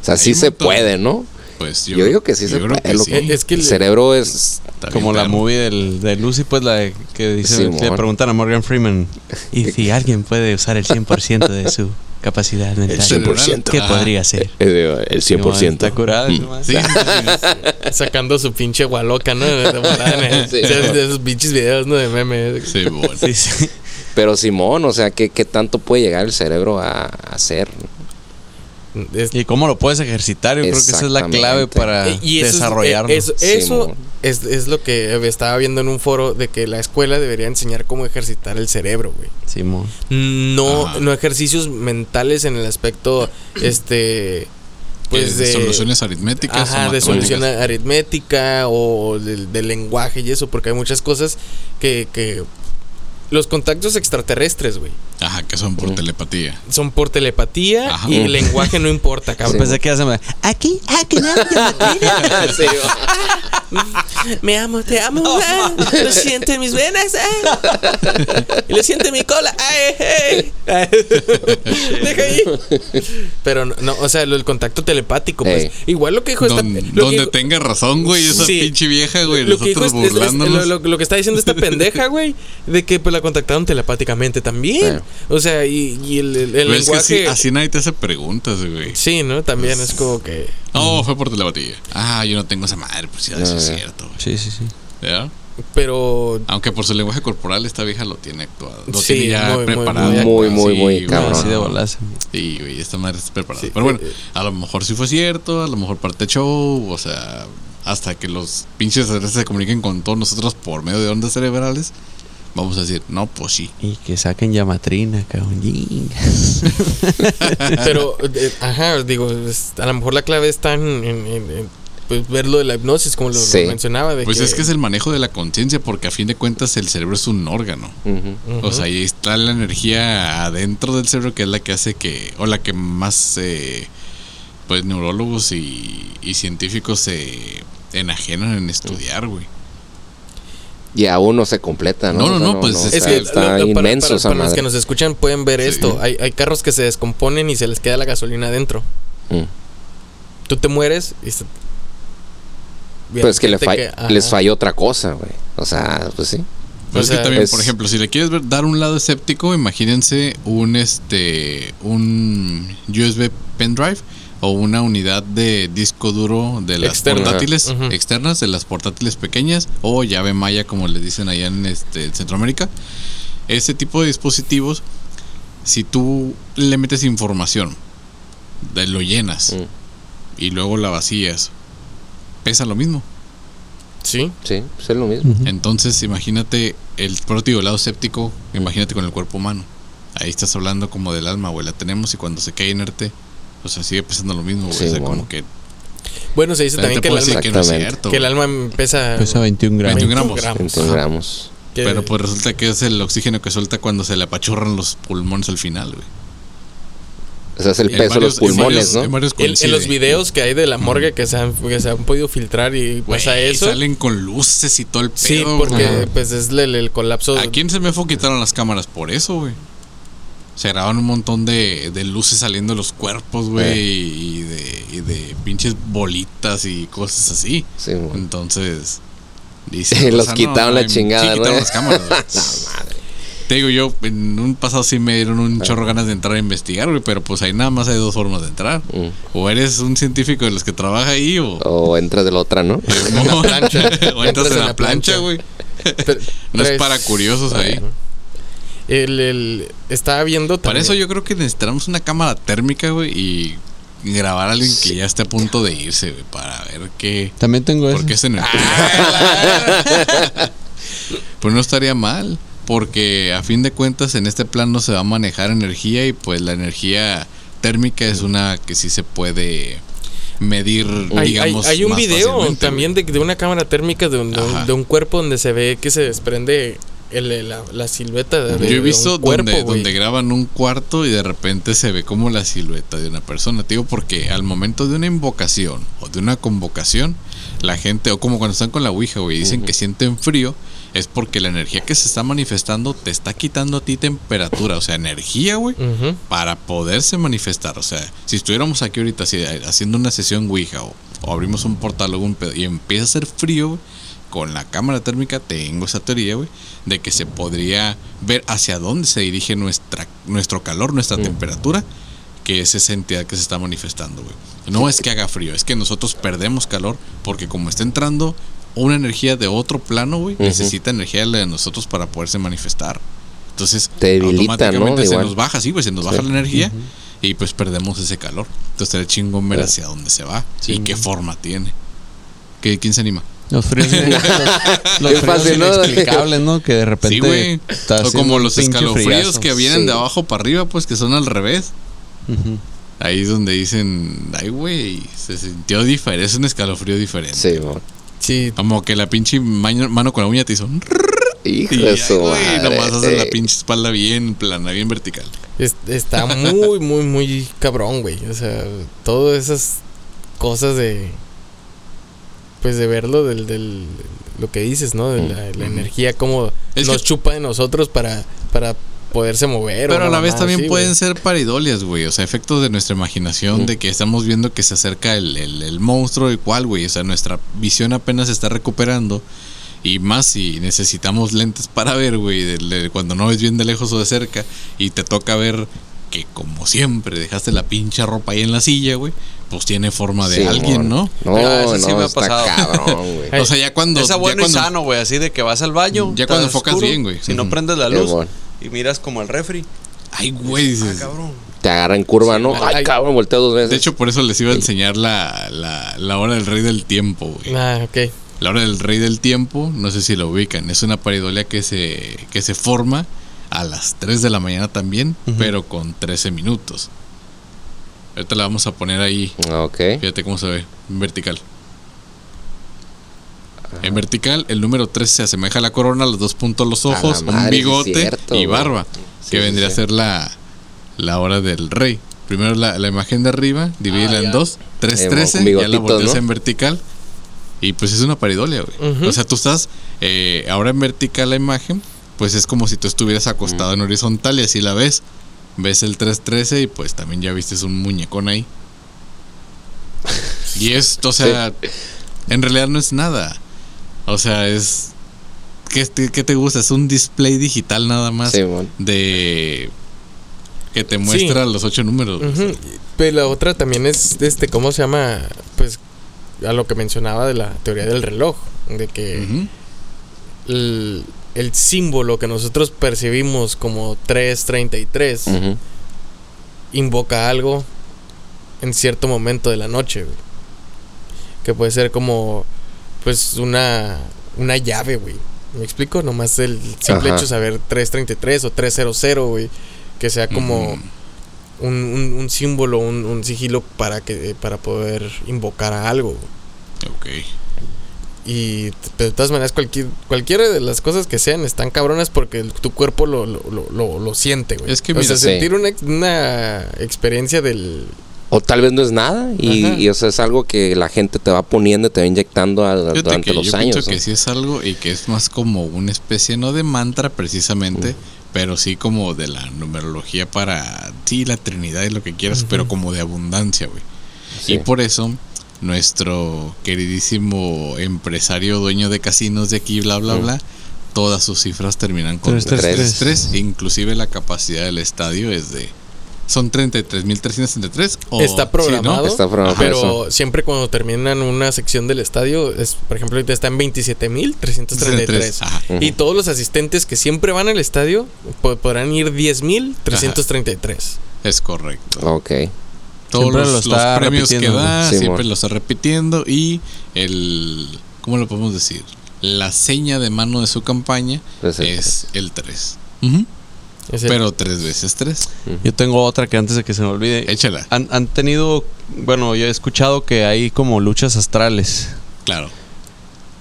O sea, sí se montón. puede, ¿no? pues Yo, digo que sí se creo puede. que sí. Es que el cerebro es. Como la movie del, de Lucy, pues la que dice, Sí, le preguntan a Morgan Freeman, y si alguien puede usar el 100% de su capacidad mental, 100%. ¿qué Ajá. podría ser? digo, el 100%. Está curada. Mm. Sí, sí, sí, sacando su pinche gualoca, ¿no? De, el- Sí. de- de esos pinches videos, ¿no? De memes. sí, bueno. Sí, sí. Pero Simón, o sea, ¿qué, qué tanto puede llegar el cerebro a, a hacer? Es- ¿Y cómo lo puedes ejercitar? Yo creo que esa es la clave para y eso es- eso es, es lo que estaba viendo en un foro de que la escuela debería enseñar cómo ejercitar el cerebro, güey. Simón. No, Ajá. no ejercicios mentales en el aspecto, este, pues de soluciones aritméticas. o Ajá, de solución aritmética o del, del lenguaje y eso, porque hay muchas cosas que, que los contactos extraterrestres, güey, Ajá, que son por Mm. telepatía. son por telepatía Ajá. y el lenguaje no importa, cabrón. Pensé que hace aquí, aquí, Sí, Me amo, te amo, ah, lo siento en mis venas, ah, y lo siento en mi cola, ay, hey. Deja ahí. Pero no, no, o sea, lo del contacto telepático, pues, Ey. igual lo que dijo esta, Don- que donde dijo- tenga razón, güey, esa Sí. pinche vieja, güey. lo que dijo Nosotros es- es- es- burlándonos. lo, lo- lo que está diciendo esta pendeja, güey, de que pues la contactaron telepáticamente también. O sea, y, y el, el- el es que así, lenguaje. así nadie te hace preguntas, güey. Sí, ¿no? También es como que. No, fue por telepatía. Ah, yo no tengo esa madre, pues ya, eso es Ah. cierto, güey. Sí, sí, sí. ¿Ya? Pero. Aunque por su lenguaje corporal esta vieja lo tiene actuado. Lo Sí, tiene ya muy, muy, preparado. muy, muy, Sí, muy cabrón. Así de bolas. Sí, güey, esta madre está preparada. Sí, Pero bueno, eh, eh. a lo mejor sí fue cierto, a lo mejor parte show, o sea, hasta que los pinches se comuniquen con todos nosotros por medio de ondas cerebrales, vamos a decir, no, pues sí. Y que saquen llamatrina, cabrón. Pero, eh, ajá, digo, es- a lo mejor la clave está en, en- en- en, pues, ver lo de la hipnosis, como lo, mencionaba. De Pues es que es el manejo de la conciencia, porque a fin de cuentas el cerebro es un órgano. O sea, ahí está la energía adentro del cerebro que es la que hace que, o la que más, eh, pues, neurólogos y, y científicos se enajenan en estudiar, güey. Y aún no se completa, ¿no? No, no, O sea, no, pues, es Es sea, que está lo- inmenso para, para los que nos escuchan pueden ver Sí. esto. Hay, hay carros que se descomponen y se les queda la gasolina adentro. Mm. Tú te mueres y se- Pues que, le que- les falló otra cosa, güey. O sea, pues sí. Pero es sea, que también, es- por ejemplo, si le quieres ver- dar un lado escéptico, imagínense un este un USB pendrive o una unidad de disco duro de las Externa. portátiles externas, de las portátiles pequeñas o llave maya como le dicen allá en este Centroamérica. Ese tipo de dispositivos, si tú le metes información, de- lo llenas Mm. y luego la vacías, pesa lo mismo. Sí. Sí, pues es lo mismo. Entonces, imagínate el propio lado séptico, imagínate con el cuerpo humano. Ahí estás hablando como del alma, güey. La tenemos y cuando se cae inerte, o sea, sigue pesando lo mismo, güey. Sí, o sea, bueno. como que. Bueno, se dice también que el, alma, que no es cierto. que el alma pesa, Pesa 21 gramos. 21 gramos. 21 Ajá. gramos. Pero pues resulta que es el oxígeno que suelta cuando se le apachurran los pulmones al final, güey. O sea, es el En peso de los varios- en pulmones, varios- ¿no? en, en los videos que hay de la morgue que se han, que se han podido filtrar y pasa eso. salen con luces y todo el pedo. Sí, porque pues es el, el colapso. Aquí en CMFO quitaron las cámaras por eso, güey. Se graban un montón de, de luces saliendo de los cuerpos, güey, Eh. y, de, y de pinches bolitas y cosas así. Sí, bueno. Entonces, dice, Los o sea, quitaron la chingada, Sí, quitaron güey. las cámaras, güey. Te digo, yo en un pasado sí me dieron un chorro ganas de entrar a investigar, güey, pero pues ahí nada más hay dos formas de entrar. Mm. O eres un científico de los que trabaja ahí, o, O entras de la otra, ¿no? O entras en la plancha, güey. No es para curiosos ahí. El, el- estaba viendo Para también- eso yo creo que necesitamos una cámara térmica, güey, y grabar a alguien que ya esté a punto de irse, güey, para ver qué... También tengo eso. Porque es energía. pues no estaría mal, porque a fin de cuentas en este plan no se va a manejar energía y pues la energía térmica es una que sí se puede medir, Hay, hay- digamos, hay un más video también de, de una cámara térmica de un, un- de un cuerpo donde se ve que se desprende el- la, la silueta de, Yo he visto un cuerpo, donde, donde graban un cuarto y de repente se ve como la silueta de una persona. Te digo porque al momento de una invocación o de una convocación, la gente, o como cuando están con la Ouija, güey, dicen que sienten frío, es porque la energía que se está manifestando te está quitando a ti temperatura, o sea, energía, güey, para poderse manifestar. O sea, si estuviéramos aquí ahorita así, haciendo una sesión Ouija o, o abrimos un portal o un pedo y empieza a hacer frío, güey, con la cámara térmica tengo esa teoría, güey, de que se podría ver hacia dónde se dirige nuestra, nuestro calor, nuestra temperatura, que es esa entidad que se está manifestando, güey. No es que haga frío, es que nosotros perdemos calor porque como está entrando una energía de otro plano, güey, necesita energía de la de nosotros para poderse manifestar. Entonces, Te debilita, ¿no? automáticamente se nos baja, sí, güey, se nos baja la energía y pues perdemos ese calor. Entonces, el chingón ver hacia dónde se va y qué forma tiene. ¿Qué, ¿Quién se anima? Los fríos, los, los Qué fríos fácil, ¿no? inexplicables, ¿no? Que de repente. Sí, O como los escalofríos friazo. que vienen Sí. de abajo para arriba, pues que son al revés. Ahí es donde dicen, ay, güey, se sintió diferente, es un escalofrío diferente. Sí, bueno. Sí, Como que la pinche mano con la uña te hizo. Hijo Y de su madre. nomás hace la pinche espalda bien plana, bien vertical. es- está muy, muy, muy cabrón, güey. O sea, todas esas cosas de. Pues de verlo, del, del lo que dices, ¿no? De la, la energía, como Es nos que- chupa de nosotros para, para poderse mover. o Pero a la vez también así, pueden ser paridolias, güey. O sea, efectos de nuestra imaginación, Mm. de que estamos viendo que se acerca el, el, el monstruo y cuál, güey. O sea, nuestra visión apenas se está recuperando. Y más si necesitamos lentes para ver, güey. cuando no ves bien de lejos o de cerca. Y te toca ver que, como siempre, dejaste la pinche ropa ahí en la silla, güey. Pues tiene forma de Sí, alguien, ¿no? No, Ah, eso sí no, me ha pasado. cabrón, güey. O sea, ya cuando. Esa ya bueno cuando- y sano, güey. Así de que vas al baño. Ya está cuando enfocas oscuro, bien, güey. Si no prendes la luz bueno. y miras como el refri. Ay, güey. Ah, dices. cabrón. Te agarra en curva, ¿no? Ay, Ay, cabrón, volteo dos veces. De hecho, por eso les iba a enseñar la, la, la hora del rey del tiempo, güey. Ah, ok. La hora del rey del tiempo, no sé si lo ubican, es una paridolia que se, que se forma a las 3 de la mañana también, pero con 13 minutos. Ahorita la vamos a poner ahí, Ah, ok. fíjate cómo se ve, en vertical. En vertical, el número 3 se asemeja a la corona, los dos puntos los ojos, madre, un bigote cierto, y barba, Sí, que sí, vendría sí. a ser la, la hora del rey. Primero la, la imagen de arriba, divídela Ah, en dos, 3, Eh, 13, con ya la volteas ¿no? en vertical. Y pues es una paridolia, güey. O sea, tú estás eh, ahora en vertical la imagen, pues es como si tú estuvieras acostado en horizontal y así la ves. Ves el 313 y pues también ya viste un muñecón ahí. Y esto, o sea, en realidad no es nada. O sea, es ¿qué, te, qué te gusta? Es un display digital nada más Sí, bueno. de que te muestra los ocho números. Pero la otra también es, este, ¿cómo se llama? Pues a lo que mencionaba de la teoría del reloj. De que. El, el símbolo que nosotros percibimos como 333 Ujú. invoca algo en cierto momento de la noche. güey. Que puede ser como, pues, una, una llave, güey. ¿Me explico? Nomás el simple Ajá. hecho de saber 333 o 300, güey. Que sea como un, un- un símbolo, un, un sigilo para, que, para poder invocar a algo. güey. Ok. Y de todas maneras, cualquier, cualquiera de las cosas que sean están cabronas porque el- tu cuerpo lo, lo, lo, lo- lo siente, güey. Es que o mira, sea, sí. sentir una, una experiencia del... O tal vez no es nada y, o sea, es algo que la gente te va poniendo, te va inyectando a- durante que los yo años. pienso que ¿no? sí es algo y que es más como una especie, no de mantra precisamente, pero sí como de la numerología para, sí, la Trinidad y lo que quieras, pero como de abundancia, güey. Sí. Y por eso nuestro queridísimo empresario dueño de casinos de aquí, bla, bla, Mm. bla, todas sus cifras terminan con Tres, tres, 3, inclusive la capacidad del estadio es de... Son 33.333 o... está sí, ¿no? programado, Está programado pero siempre cuando terminan una sección del estadio, es, por ejemplo, ahorita está en 27.333. Ajá. Y todos los asistentes que siempre van al estadio po- podrán ir 10.333. Es correcto. Ok. Todos Siempre los, lo está los premios que da, Sí, siempre mon. lo está repitiendo y el, ¿cómo lo podemos decir? La seña de mano de su campaña Es el es el 3. Es el- Pero tres veces 3. Yo tengo otra que antes de que se me olvide. Échala. Han, han tenido, bueno, yo he escuchado que hay como luchas astrales. Claro.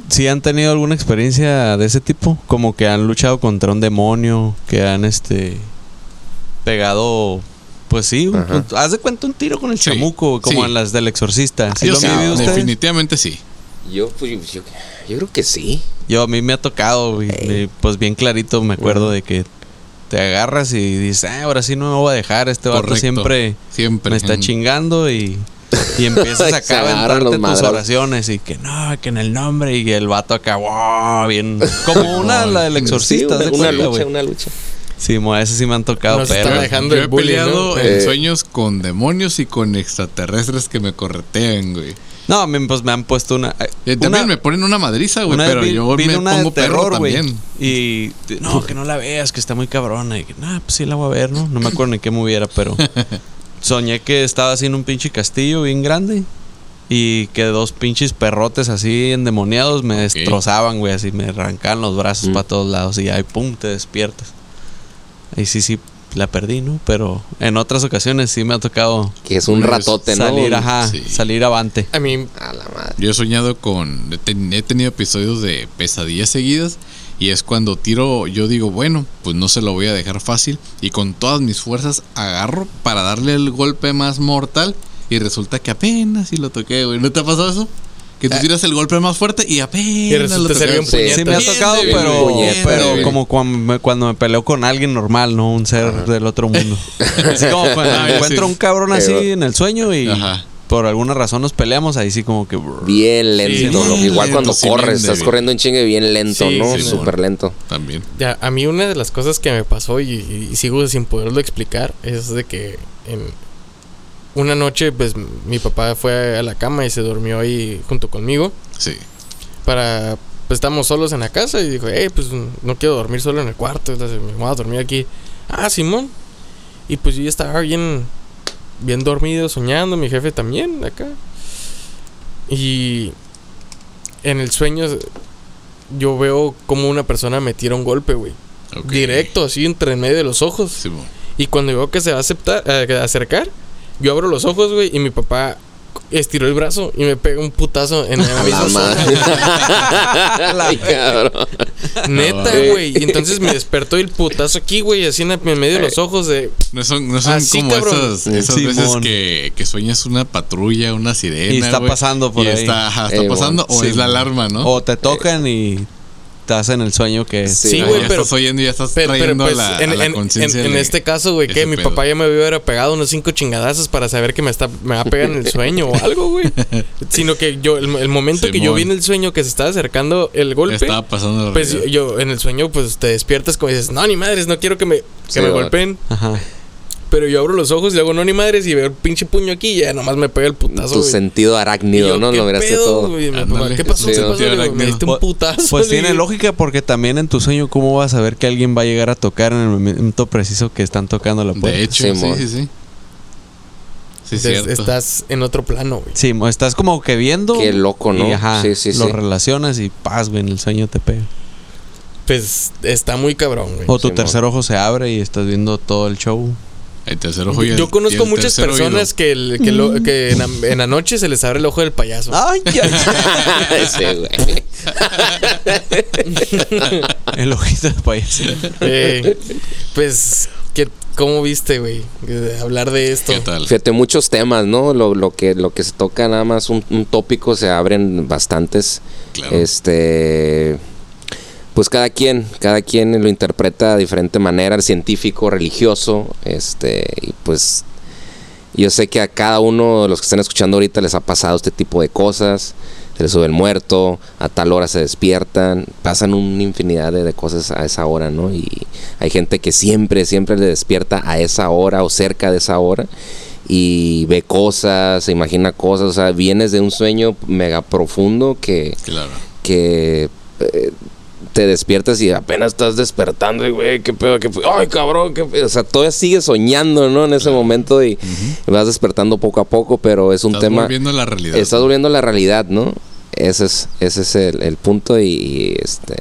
¿Sí han tenido alguna experiencia de ese tipo? Como que han luchado contra un demonio, que han este pegado pues sí, Ajá. haz de cuenta un tiro con el Sí, chamuco, como sí. en las del exorcista. ¿Sí Yo lo sí, han vivido ustedes? definitivamente sí. Yo, pues, yo, yo- yo creo que sí. Yo a mí me ha tocado, y- y, pues bien clarito me acuerdo de que te agarras y dices, ah, ahora sí no me voy a dejar, este Correcto. siempre Siempre. me está chingando y, y empiezas a agarran aventarte los tus oraciones y que no, que en el nombre y el vato acá, wow, bien, como una, la del Sí, exorcista, una, ¿haz de una cuenta, lucha, una lucha. Sí, mo, ese sí me han tocado, Nos pero está dejando Yo el he bullying, peleado ¿no? en Eh. sueños con demonios y con extraterrestres que me corretean, güey. no, a mí pues me han puesto una Eh, una- también me ponen una madriza, güey, Una pero vi- yo vi me una pongo terror, güey. también. Y no, que no la veas, que está muy cabrona. Y que, nah, pues sí la voy a ver, ¿no? No me acuerdo ni qué moviera, pero soñé que estaba así en un pinche castillo bien grande. Y que dos pinches perrotes así endemoniados me destrozaban, güey. Así me arrancaban los brazos Mm. para todos lados. Y ahí, pum, te despiertas. Ahí sí, sí, la perdí, ¿no? Pero en otras ocasiones sí me ha tocado Que es un Pues, ratote, ¿no? salir, ajá, Sí. salir avante. A mí, A la madre. Yo he soñado con. He, ten- he tenido episodios de pesadillas seguidas. Y es cuando tiro, yo digo, bueno, pues no se lo voy a dejar fácil. Y con todas mis fuerzas agarro para darle el golpe más mortal. Y resulta que apenas si lo toqué, güey. ¿No te ha pasado eso? Que tú tiras el golpe más fuerte y apenas Y resulta lo ser bien puñeta. Sí me ha Bien tocado, pero, bien pero como cuando me, cuando me peleo con alguien normal, no un ser del otro mundo. Así como cuando Ah, me encuentro sí. un cabrón así en el sueño y Ajá. por alguna razón nos peleamos, ahí sí como que... Bien lento. Sí, ¿no? bien Igual cuando sí, corres, estás débil. corriendo en chingue bien lento, Sí, ¿no? sí, Súper lento. También. ya, a mí una de las cosas que me pasó y, y- y sigo sin poderlo explicar es de que en una noche, pues mi papá fue a la cama y se durmió ahí junto conmigo Sí. para pues estamos solos en la casa y dijo, hey, pues no quiero dormir solo en el cuarto, entonces me voy a dormir aquí. Ah, Simón. Y pues yo ya estaba bien, bien dormido, soñando, mi jefe también acá. Y en el sueño yo veo como una persona me tira un golpe, güey. ok. Directo, así entre en medio de los ojos. Sí. Y cuando veo que se va a aceptar, eh, a acercar, yo abro los ojos, güey, y mi papá estiró el brazo y me pega un putazo en la misma la zona. cabrón. Neta, No. güey. Y entonces me despertó el putazo aquí, güey, así en, medio de los ojos de... No son, no son Así, como cabrón. esas, veces que, que sueñas una patrulla, una sirena. Y está pasando por y ahí. Está, está Ey, pasando, o Sí, es la alarma, ¿no? O te tocan y estás en el sueño que Sí, Sí, güey, pero- estás oyendo y ya estás Pero, pero, trayendo pues, a la, en, a la en- conciencia en- este caso, güey, que mi pedo. papá ya me hubiera pegado unos cinco chingadazos para saber que me está me va a pegar en el sueño o algo, güey. Sino que yo, el, el momento que yo vi en el sueño que se estaba acercando el golpe, Estaba pasando la pues yo en el sueño, pues te despiertas como dices, no, ni madres, no quiero que me, que Sí, me golpeen. Ajá. Pero yo abro los ojos y le hago, no, ni madres, y veo el pinche puño aquí y ya nomás me pega el putazo. Tu güey. sentido arácnido, yo, ¿no? ¿qué Lo miraste pedo, todo. güey? ¿Qué pasó? Sí, ¿Qué no. pasó? Digo, Me diste un putazo. Pues tiene lógica porque también en tu sueño, ¿cómo vas a ver que alguien va a llegar a tocar en el momento preciso que están tocando la puerta? De hecho, sí, sí, sí. Sí, Entonces, estás en otro plano, güey. Sí, estás como que viendo. Qué loco, ¿no? Y ajá, Sí, sí, lo sí. relacionas y paz, güey, en el sueño te pega. Pues está muy cabrón, güey. O tu tercer ojo se abre y estás viendo todo el show. El tercer ojo y el- Yo y conozco el muchas personas oído. que, el- que, lo- que en, la, en la noche se les abre el ojo del payaso. ¡Ay, ay, Sí, güey. ay! el ojito de payaso. Eh, pues, ¿qué, ¿cómo viste, güey? Hablar de esto. ¿Qué tal? Fíjate, muchos temas, ¿no? Lo, lo que, lo que se toca nada más un, un tópico, se abren bastantes. Claro. Este. Pues cada quien, cada quien lo interpreta de diferente manera, el científico, religioso, este, y pues yo sé que a cada uno de los que están escuchando ahorita les ha pasado este tipo de cosas, se les sube el muerto, a tal hora se despiertan, pasan una infinidad de, de cosas a esa hora, ¿no? Y hay gente que siempre, siempre le despierta a esa hora o cerca de esa hora y ve cosas, se imagina cosas, o sea, vienes de un sueño mega profundo que Claro. que eh, te despiertas y apenas estás despertando y güey, qué pedo, qué fue, ay cabrón, qué pedo. o sea, todavía sigues soñando, ¿no? En ese momento y vas despertando poco a poco, pero es un Estás tema, volviendo a la realidad. estás volviendo a la realidad, ¿no? Ese es, ese es el, el punto y, y, este,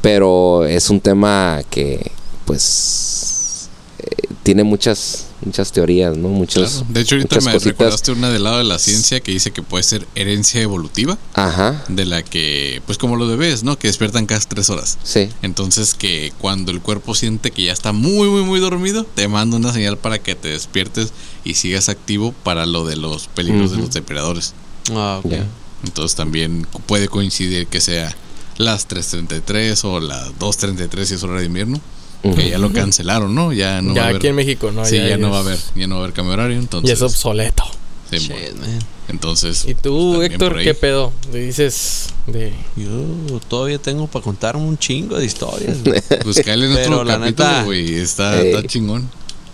pero es un tema que, pues, tiene muchas, muchas teorías, ¿no? Muchos, Claro. De hecho, ahorita muchas me cositas. recordaste una del lado de la ciencia que dice que puede ser herencia evolutiva, Ajá, de la que, pues como los bebés, ¿no? Que despiertan cada tres horas. sí. Entonces que cuando el cuerpo siente que ya está muy, muy, muy dormido, te manda una señal para que te despiertes y sigas activo para lo de los peligros de los depredadores. Ah, ok. Entonces también puede coincidir que sea las 3.33 o las 2.33 si es hora de invierno. Que ya lo cancelaron, ¿no? Ya no ya va a haber. aquí en México, ¿no? sí, ya, no va a es- haber, ya no va a haber cambio horario, entonces. Ya es obsoleto. sí, Shit, bueno. man. Entonces. ¿Y tú, también Héctor, qué pedo? Le dices de... Yo todavía tengo para contar un chingo de historias. güey. Pues en otro capítulo, güey. Está, Ey. está chingón.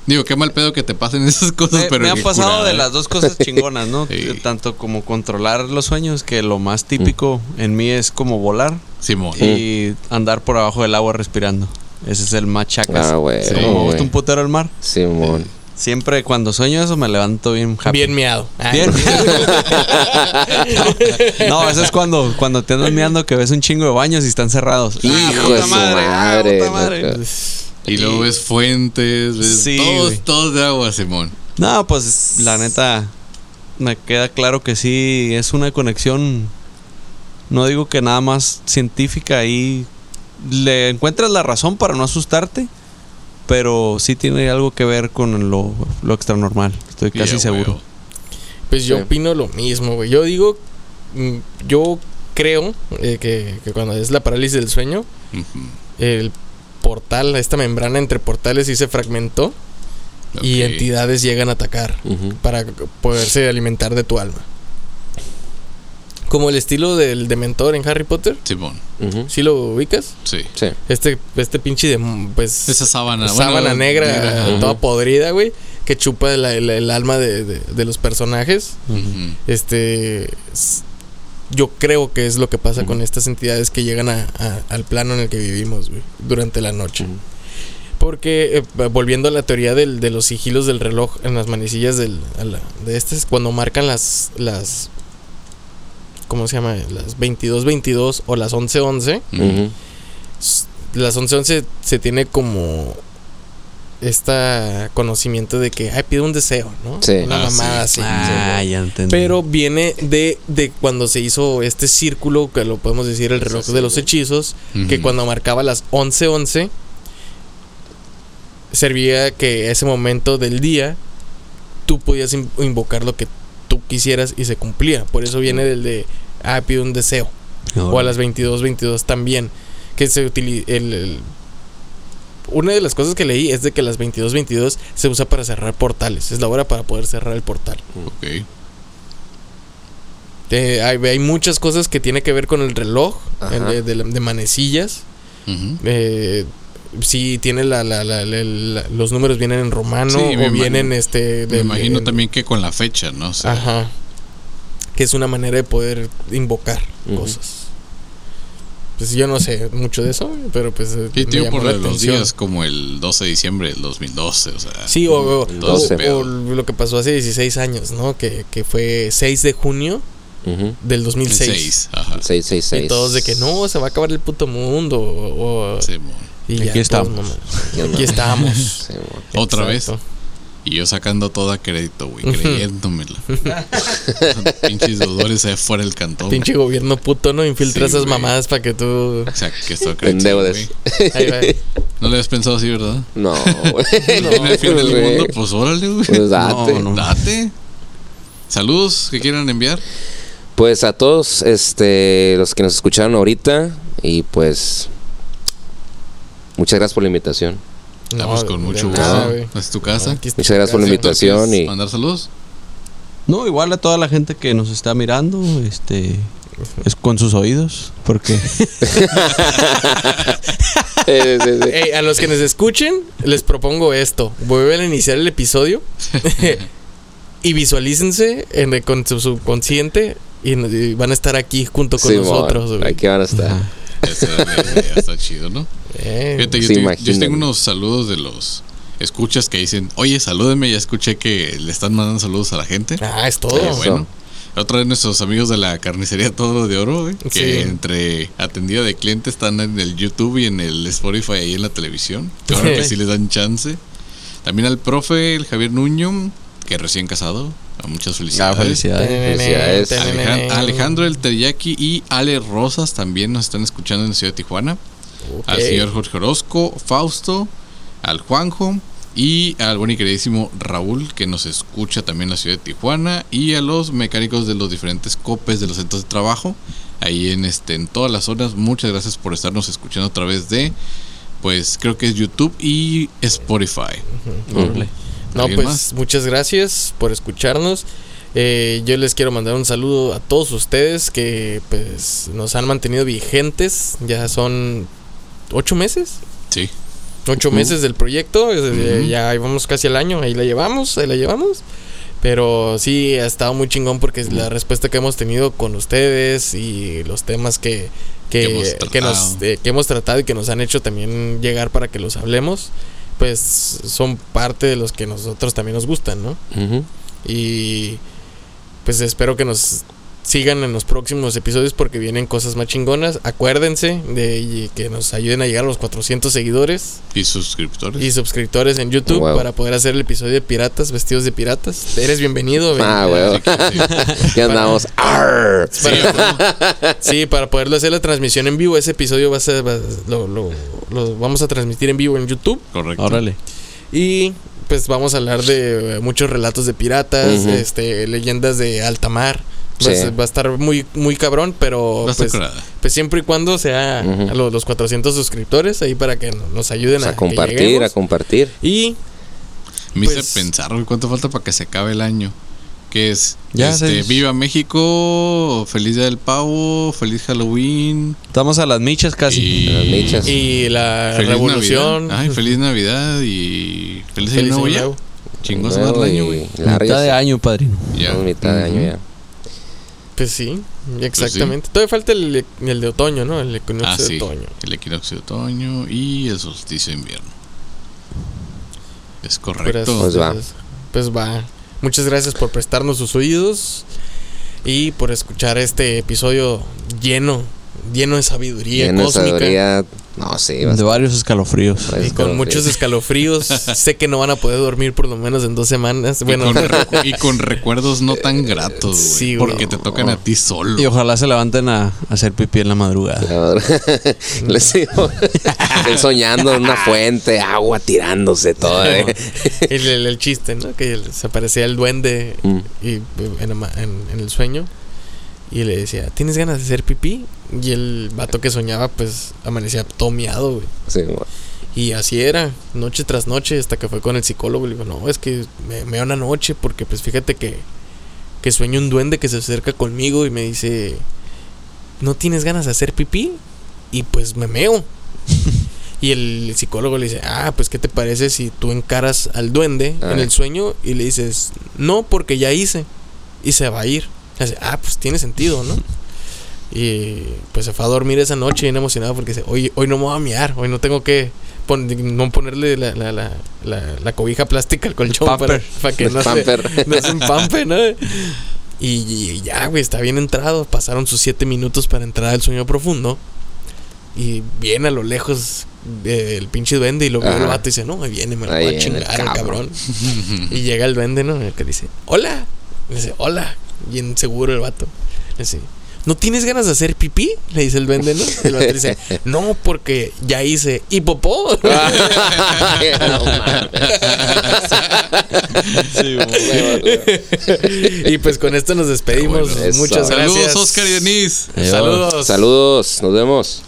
Digo, qué mal pedo que te pasen esas cosas, me, pero. me han qué pasado curada, de ¿eh? las dos cosas chingonas, ¿no? Sí. Tanto como controlar los sueños, que lo más típico en mí es como volar Simón. y andar por abajo del agua respirando. Ese es el más chacas. Ah, güey. Sí. Como me gusta un putero el mar. Simón. Siempre cuando sueño eso me levanto bien happy. Bien miado. Ah, Bien. no, eso es cuando, cuando te andas mirando que ves un chingo de baños y están cerrados. Ah, Hijo puta de su madre, puta madre. Y luego ves fuentes, ves Sí, todos, todos de agua, Simón. No, pues la neta me queda claro que sí es una conexión. No digo que nada más científica ahí le encuentras la razón para no asustarte, pero sí tiene algo que ver con lo, lo extranormal. Estoy casi seguro. Pues yo Sí. opino lo mismo, güey. Yo digo, mm, yo creo eh, que, que cuando es la parálisis del sueño, el portal, esta membrana entre portales sí se fragmentó y entidades llegan a atacar para poderse alimentar de tu alma. Como el estilo del dementor en Harry Potter, Simón, Ujú. ¿sí lo ubicas? sí. Sí. Este, este pinche de, pues, Esa sábana. sábana bueno, negra, toda podrida, güey, que chupa la- el, el alma de, de- de los personajes. Este. Yo creo que es lo que pasa con estas entidades que llegan a- a- al plano en el que vivimos, güey, durante la noche. Porque, eh, volviendo a la teoría del- de los sigilos del reloj en las manecillas del, a la- de este, es cuando marcan las, las. ¿Cómo se llama? Las 22-22 o las 11-11. Ujú. Ujú. s- Las 11-11 se tiene como. Este conocimiento de que, ay, pide un deseo, ¿no? Sí. Una Ah, mamada sí. así. Ah, ya entendí. Pero viene de, de cuando se hizo este círculo, que lo podemos decir el reloj de los hechizos, que cuando marcaba las 11:11 servía que ese momento del día tú podías in- invocar lo que tú quisieras y se cumplía. Por eso viene del de, ah, pide un deseo. O a las 22:22 también. que se utiliza el, el- una de las cosas que leí es de que las 22:22 se usa para cerrar portales. Es la hora para poder cerrar el portal. Ok. Eh, hay, hay muchas cosas que tiene que ver con el reloj el de, de la- de manecillas. Eh, si tiene la, la- la- la- la- los números vienen en romano Sí, me o vienen imagino- este Me de- imagino en- también que con la fecha, ¿no? O sea, Ajá. Que es una manera de poder invocar Ujú. cosas. Pues yo no sé mucho de eso, pero pues eh, Sí, me tío, por la los días como el 12 de diciembre del 2012, o sea. Sí, o, o- o- lo que pasó hace 16 años, ¿no? Que, que fue 6 de junio Ujú. del 2006. 6, ajá. 666. Y todos de que no, se va a acabar el puto mundo. O, o- Sí, mo. Y Aquí ya estamos. no, no. Aquí estamos. Sí. Otra vez. Exacto. Y yo sacando todo a crédito, güey, creyéndomela. Pinches deudores allá afuera del cantón. Pinche gobierno puto, ¿no? Infiltra Sí, esas güey. mamadas para que tú. O sea, que esto En deudas. Ahí va. No le habías pensado así, ¿verdad? No, güey. en el fin del mundo, pues órale, güey. Pues date. No, no. Date. Saludos que quieran enviar. Pues a todos este los que nos escucharon ahorita y pues muchas gracias por la invitación. Estamos No, con mucho gusto. Es tu casa. Muchas gracias por la invitación ¿Quieres y mandar saludos? No, igual a toda la gente que nos está mirando, este, es con sus oídos, porque Eh, sí, sí. A los que nos escuchen, les propongo esto. Vuelven a iniciar el episodio y visualícense en el- con su subconsciente y, y van a estar aquí junto con Simón, nosotros. Aquí van a estar. Idea, está chido, ¿no? Eh, Fíjate, yo, te- tengo unos saludos de los escuchas que dicen, oye, salúdenme, ya escuché que le están mandando saludos a la gente. ah, es todo. Eso. bueno. Otra vez nuestros amigos de la carnicería Todo de Oro, que Sí. entre atendida de clientes están en el YouTube y en el Spotify ahí en la televisión. Claro que sí les dan chance. También al profe, el Javier Nuño, que recién casado. Muchas ah, felicidades. felicidades. Felicidades. Alejan- Alejandro el Teriyaki y Ale Rosas también nos están escuchando en la ciudad de Tijuana. Al señor Jorge Orozco, Fausto, al Juanjo y al buen y queridísimo Raúl que nos escucha también en la ciudad de Tijuana y a los mecánicos de los diferentes copes de los centros de trabajo ahí en este en todas las zonas. Muchas gracias por estarnos escuchando a través de pues creo que es YouTube y Spotify. No, ¿Alguien pues más? muchas gracias por escucharnos. Eh, yo les quiero mandar un saludo a todos ustedes que pues nos han mantenido vigentes. Ya son ocho meses. Sí. Ocho meses del proyecto. Ya vamos casi al año. Ahí la llevamos, ahí la llevamos. Pero sí, ha estado muy chingón porque la respuesta que hemos tenido con ustedes y los temas que, que, Que hemos que nos, eh, que hemos tratado y que nos han hecho también llegar para que los hablemos, pues son parte de los que nosotros también nos gustan, ¿no? Y pues espero que nos sigan en los próximos episodios porque vienen cosas más chingonas. Acuérdense de que nos ayuden a llegar a los 400 seguidores Y suscriptores. y suscriptores en YouTube Wow. para poder hacer el episodio de piratas, vestidos de piratas. Eres bienvenido. Ah, güey. Ya andamos. Sí, Para- Sí, para poderlo hacer la transmisión en vivo, ese episodio va a ser, va- lo, lo- lo vamos a transmitir en vivo en YouTube. correcto. Órale. Y pues vamos a hablar de muchos relatos de piratas, este, leyendas de alta mar. Va, a Sí. va a estar muy, muy cabrón, pero estar pues, pues siempre y cuando sea Ujú. a los, los 400 suscriptores ahí para que no- nos ayuden Pues a, a compartir, a compartir. Y Me Pues- hice pensar, ¿cuánto falta para que se acabe el año? Que es, Ya, este. Viva México, Feliz Día del Pavo, Feliz Halloween. Estamos a las michas casi. Y, Las michas. y la Feliz revolución. Navidad. Ay, Feliz Navidad y Feliz, Feliz Año Nuevo ya. Chingos más el año, güey. Mitad de año, padrino. Ya. Mitad de año ya. Pues sí, exactamente. Todavía falta el, el de otoño, ¿no? El equinoccio Ah, sí. de otoño. El equinoccio de otoño y el solsticio de invierno. Es correcto. Pues va. Pues va. Muchas gracias por prestarnos sus oídos y por escuchar este episodio lleno, lleno de sabiduría Lleno de cósmica. sabiduría. No, sí. va a De varios escalofríos. Y con muchos escalofríos. sé que no van a poder dormir por lo menos en dos semanas. Y Bueno, con recu- y con recuerdos no tan gratos, güey. Sí, güey. porque te tocan a ti solo. Y ojalá se levanten a, a hacer pipí en la madrugada. Les digo, estén soñando en una fuente, agua tirándose todo. eh. el, el- el chiste, ¿no? Que se aparecía el duende Mm. y, en, en- en el sueño. Y le decía, ¿tienes ganas de hacer pipí? Y el vato que soñaba, pues amanecía todo miado, güey. Sí, mo- Y así era, noche tras noche, hasta que fue con el psicólogo. Le digo, no, es que me, me da una noche, porque pues fíjate que, que sueño un duende que se acerca conmigo y me dice, ¿no tienes ganas de hacer pipí? Y pues me meo. y el psicólogo le dice, ah, pues ¿qué te parece si tú encaras al duende en Ah. el sueño y le dices, no, porque ya hice, y se va a ir? Y dice, ah, pues tiene sentido, ¿no? Y pues se fue a dormir esa noche bien emocionado porque dice, hoy, hoy no me voy a miar, hoy no tengo que pon- no ponerle la, la, la, la, cobija plástica al colchón para, que no se, pamper. no se empampe, ¿no? Y, y ya, güey, está bien entrado. Pasaron sus siete minutos para entrar al sueño profundo. Y viene a lo lejos eh, el pinche duende y lo ve el vato y dice, no, ahí viene, me lo voy a chingar el cabrón. cabrón. y llega el duende, ¿no? El que dice, hola. Le dice, hola. Bien seguro el vato. Le dice, ¿no tienes ganas de hacer pipí? Le dice el duende, ¿no? Y el dice, no, porque ya hice. ¿Y popó? Sí, y pues con esto nos despedimos. Bueno, eso. Muchas gracias. Saludos, Oscar y Denise. Saludos. Saludos, nos vemos.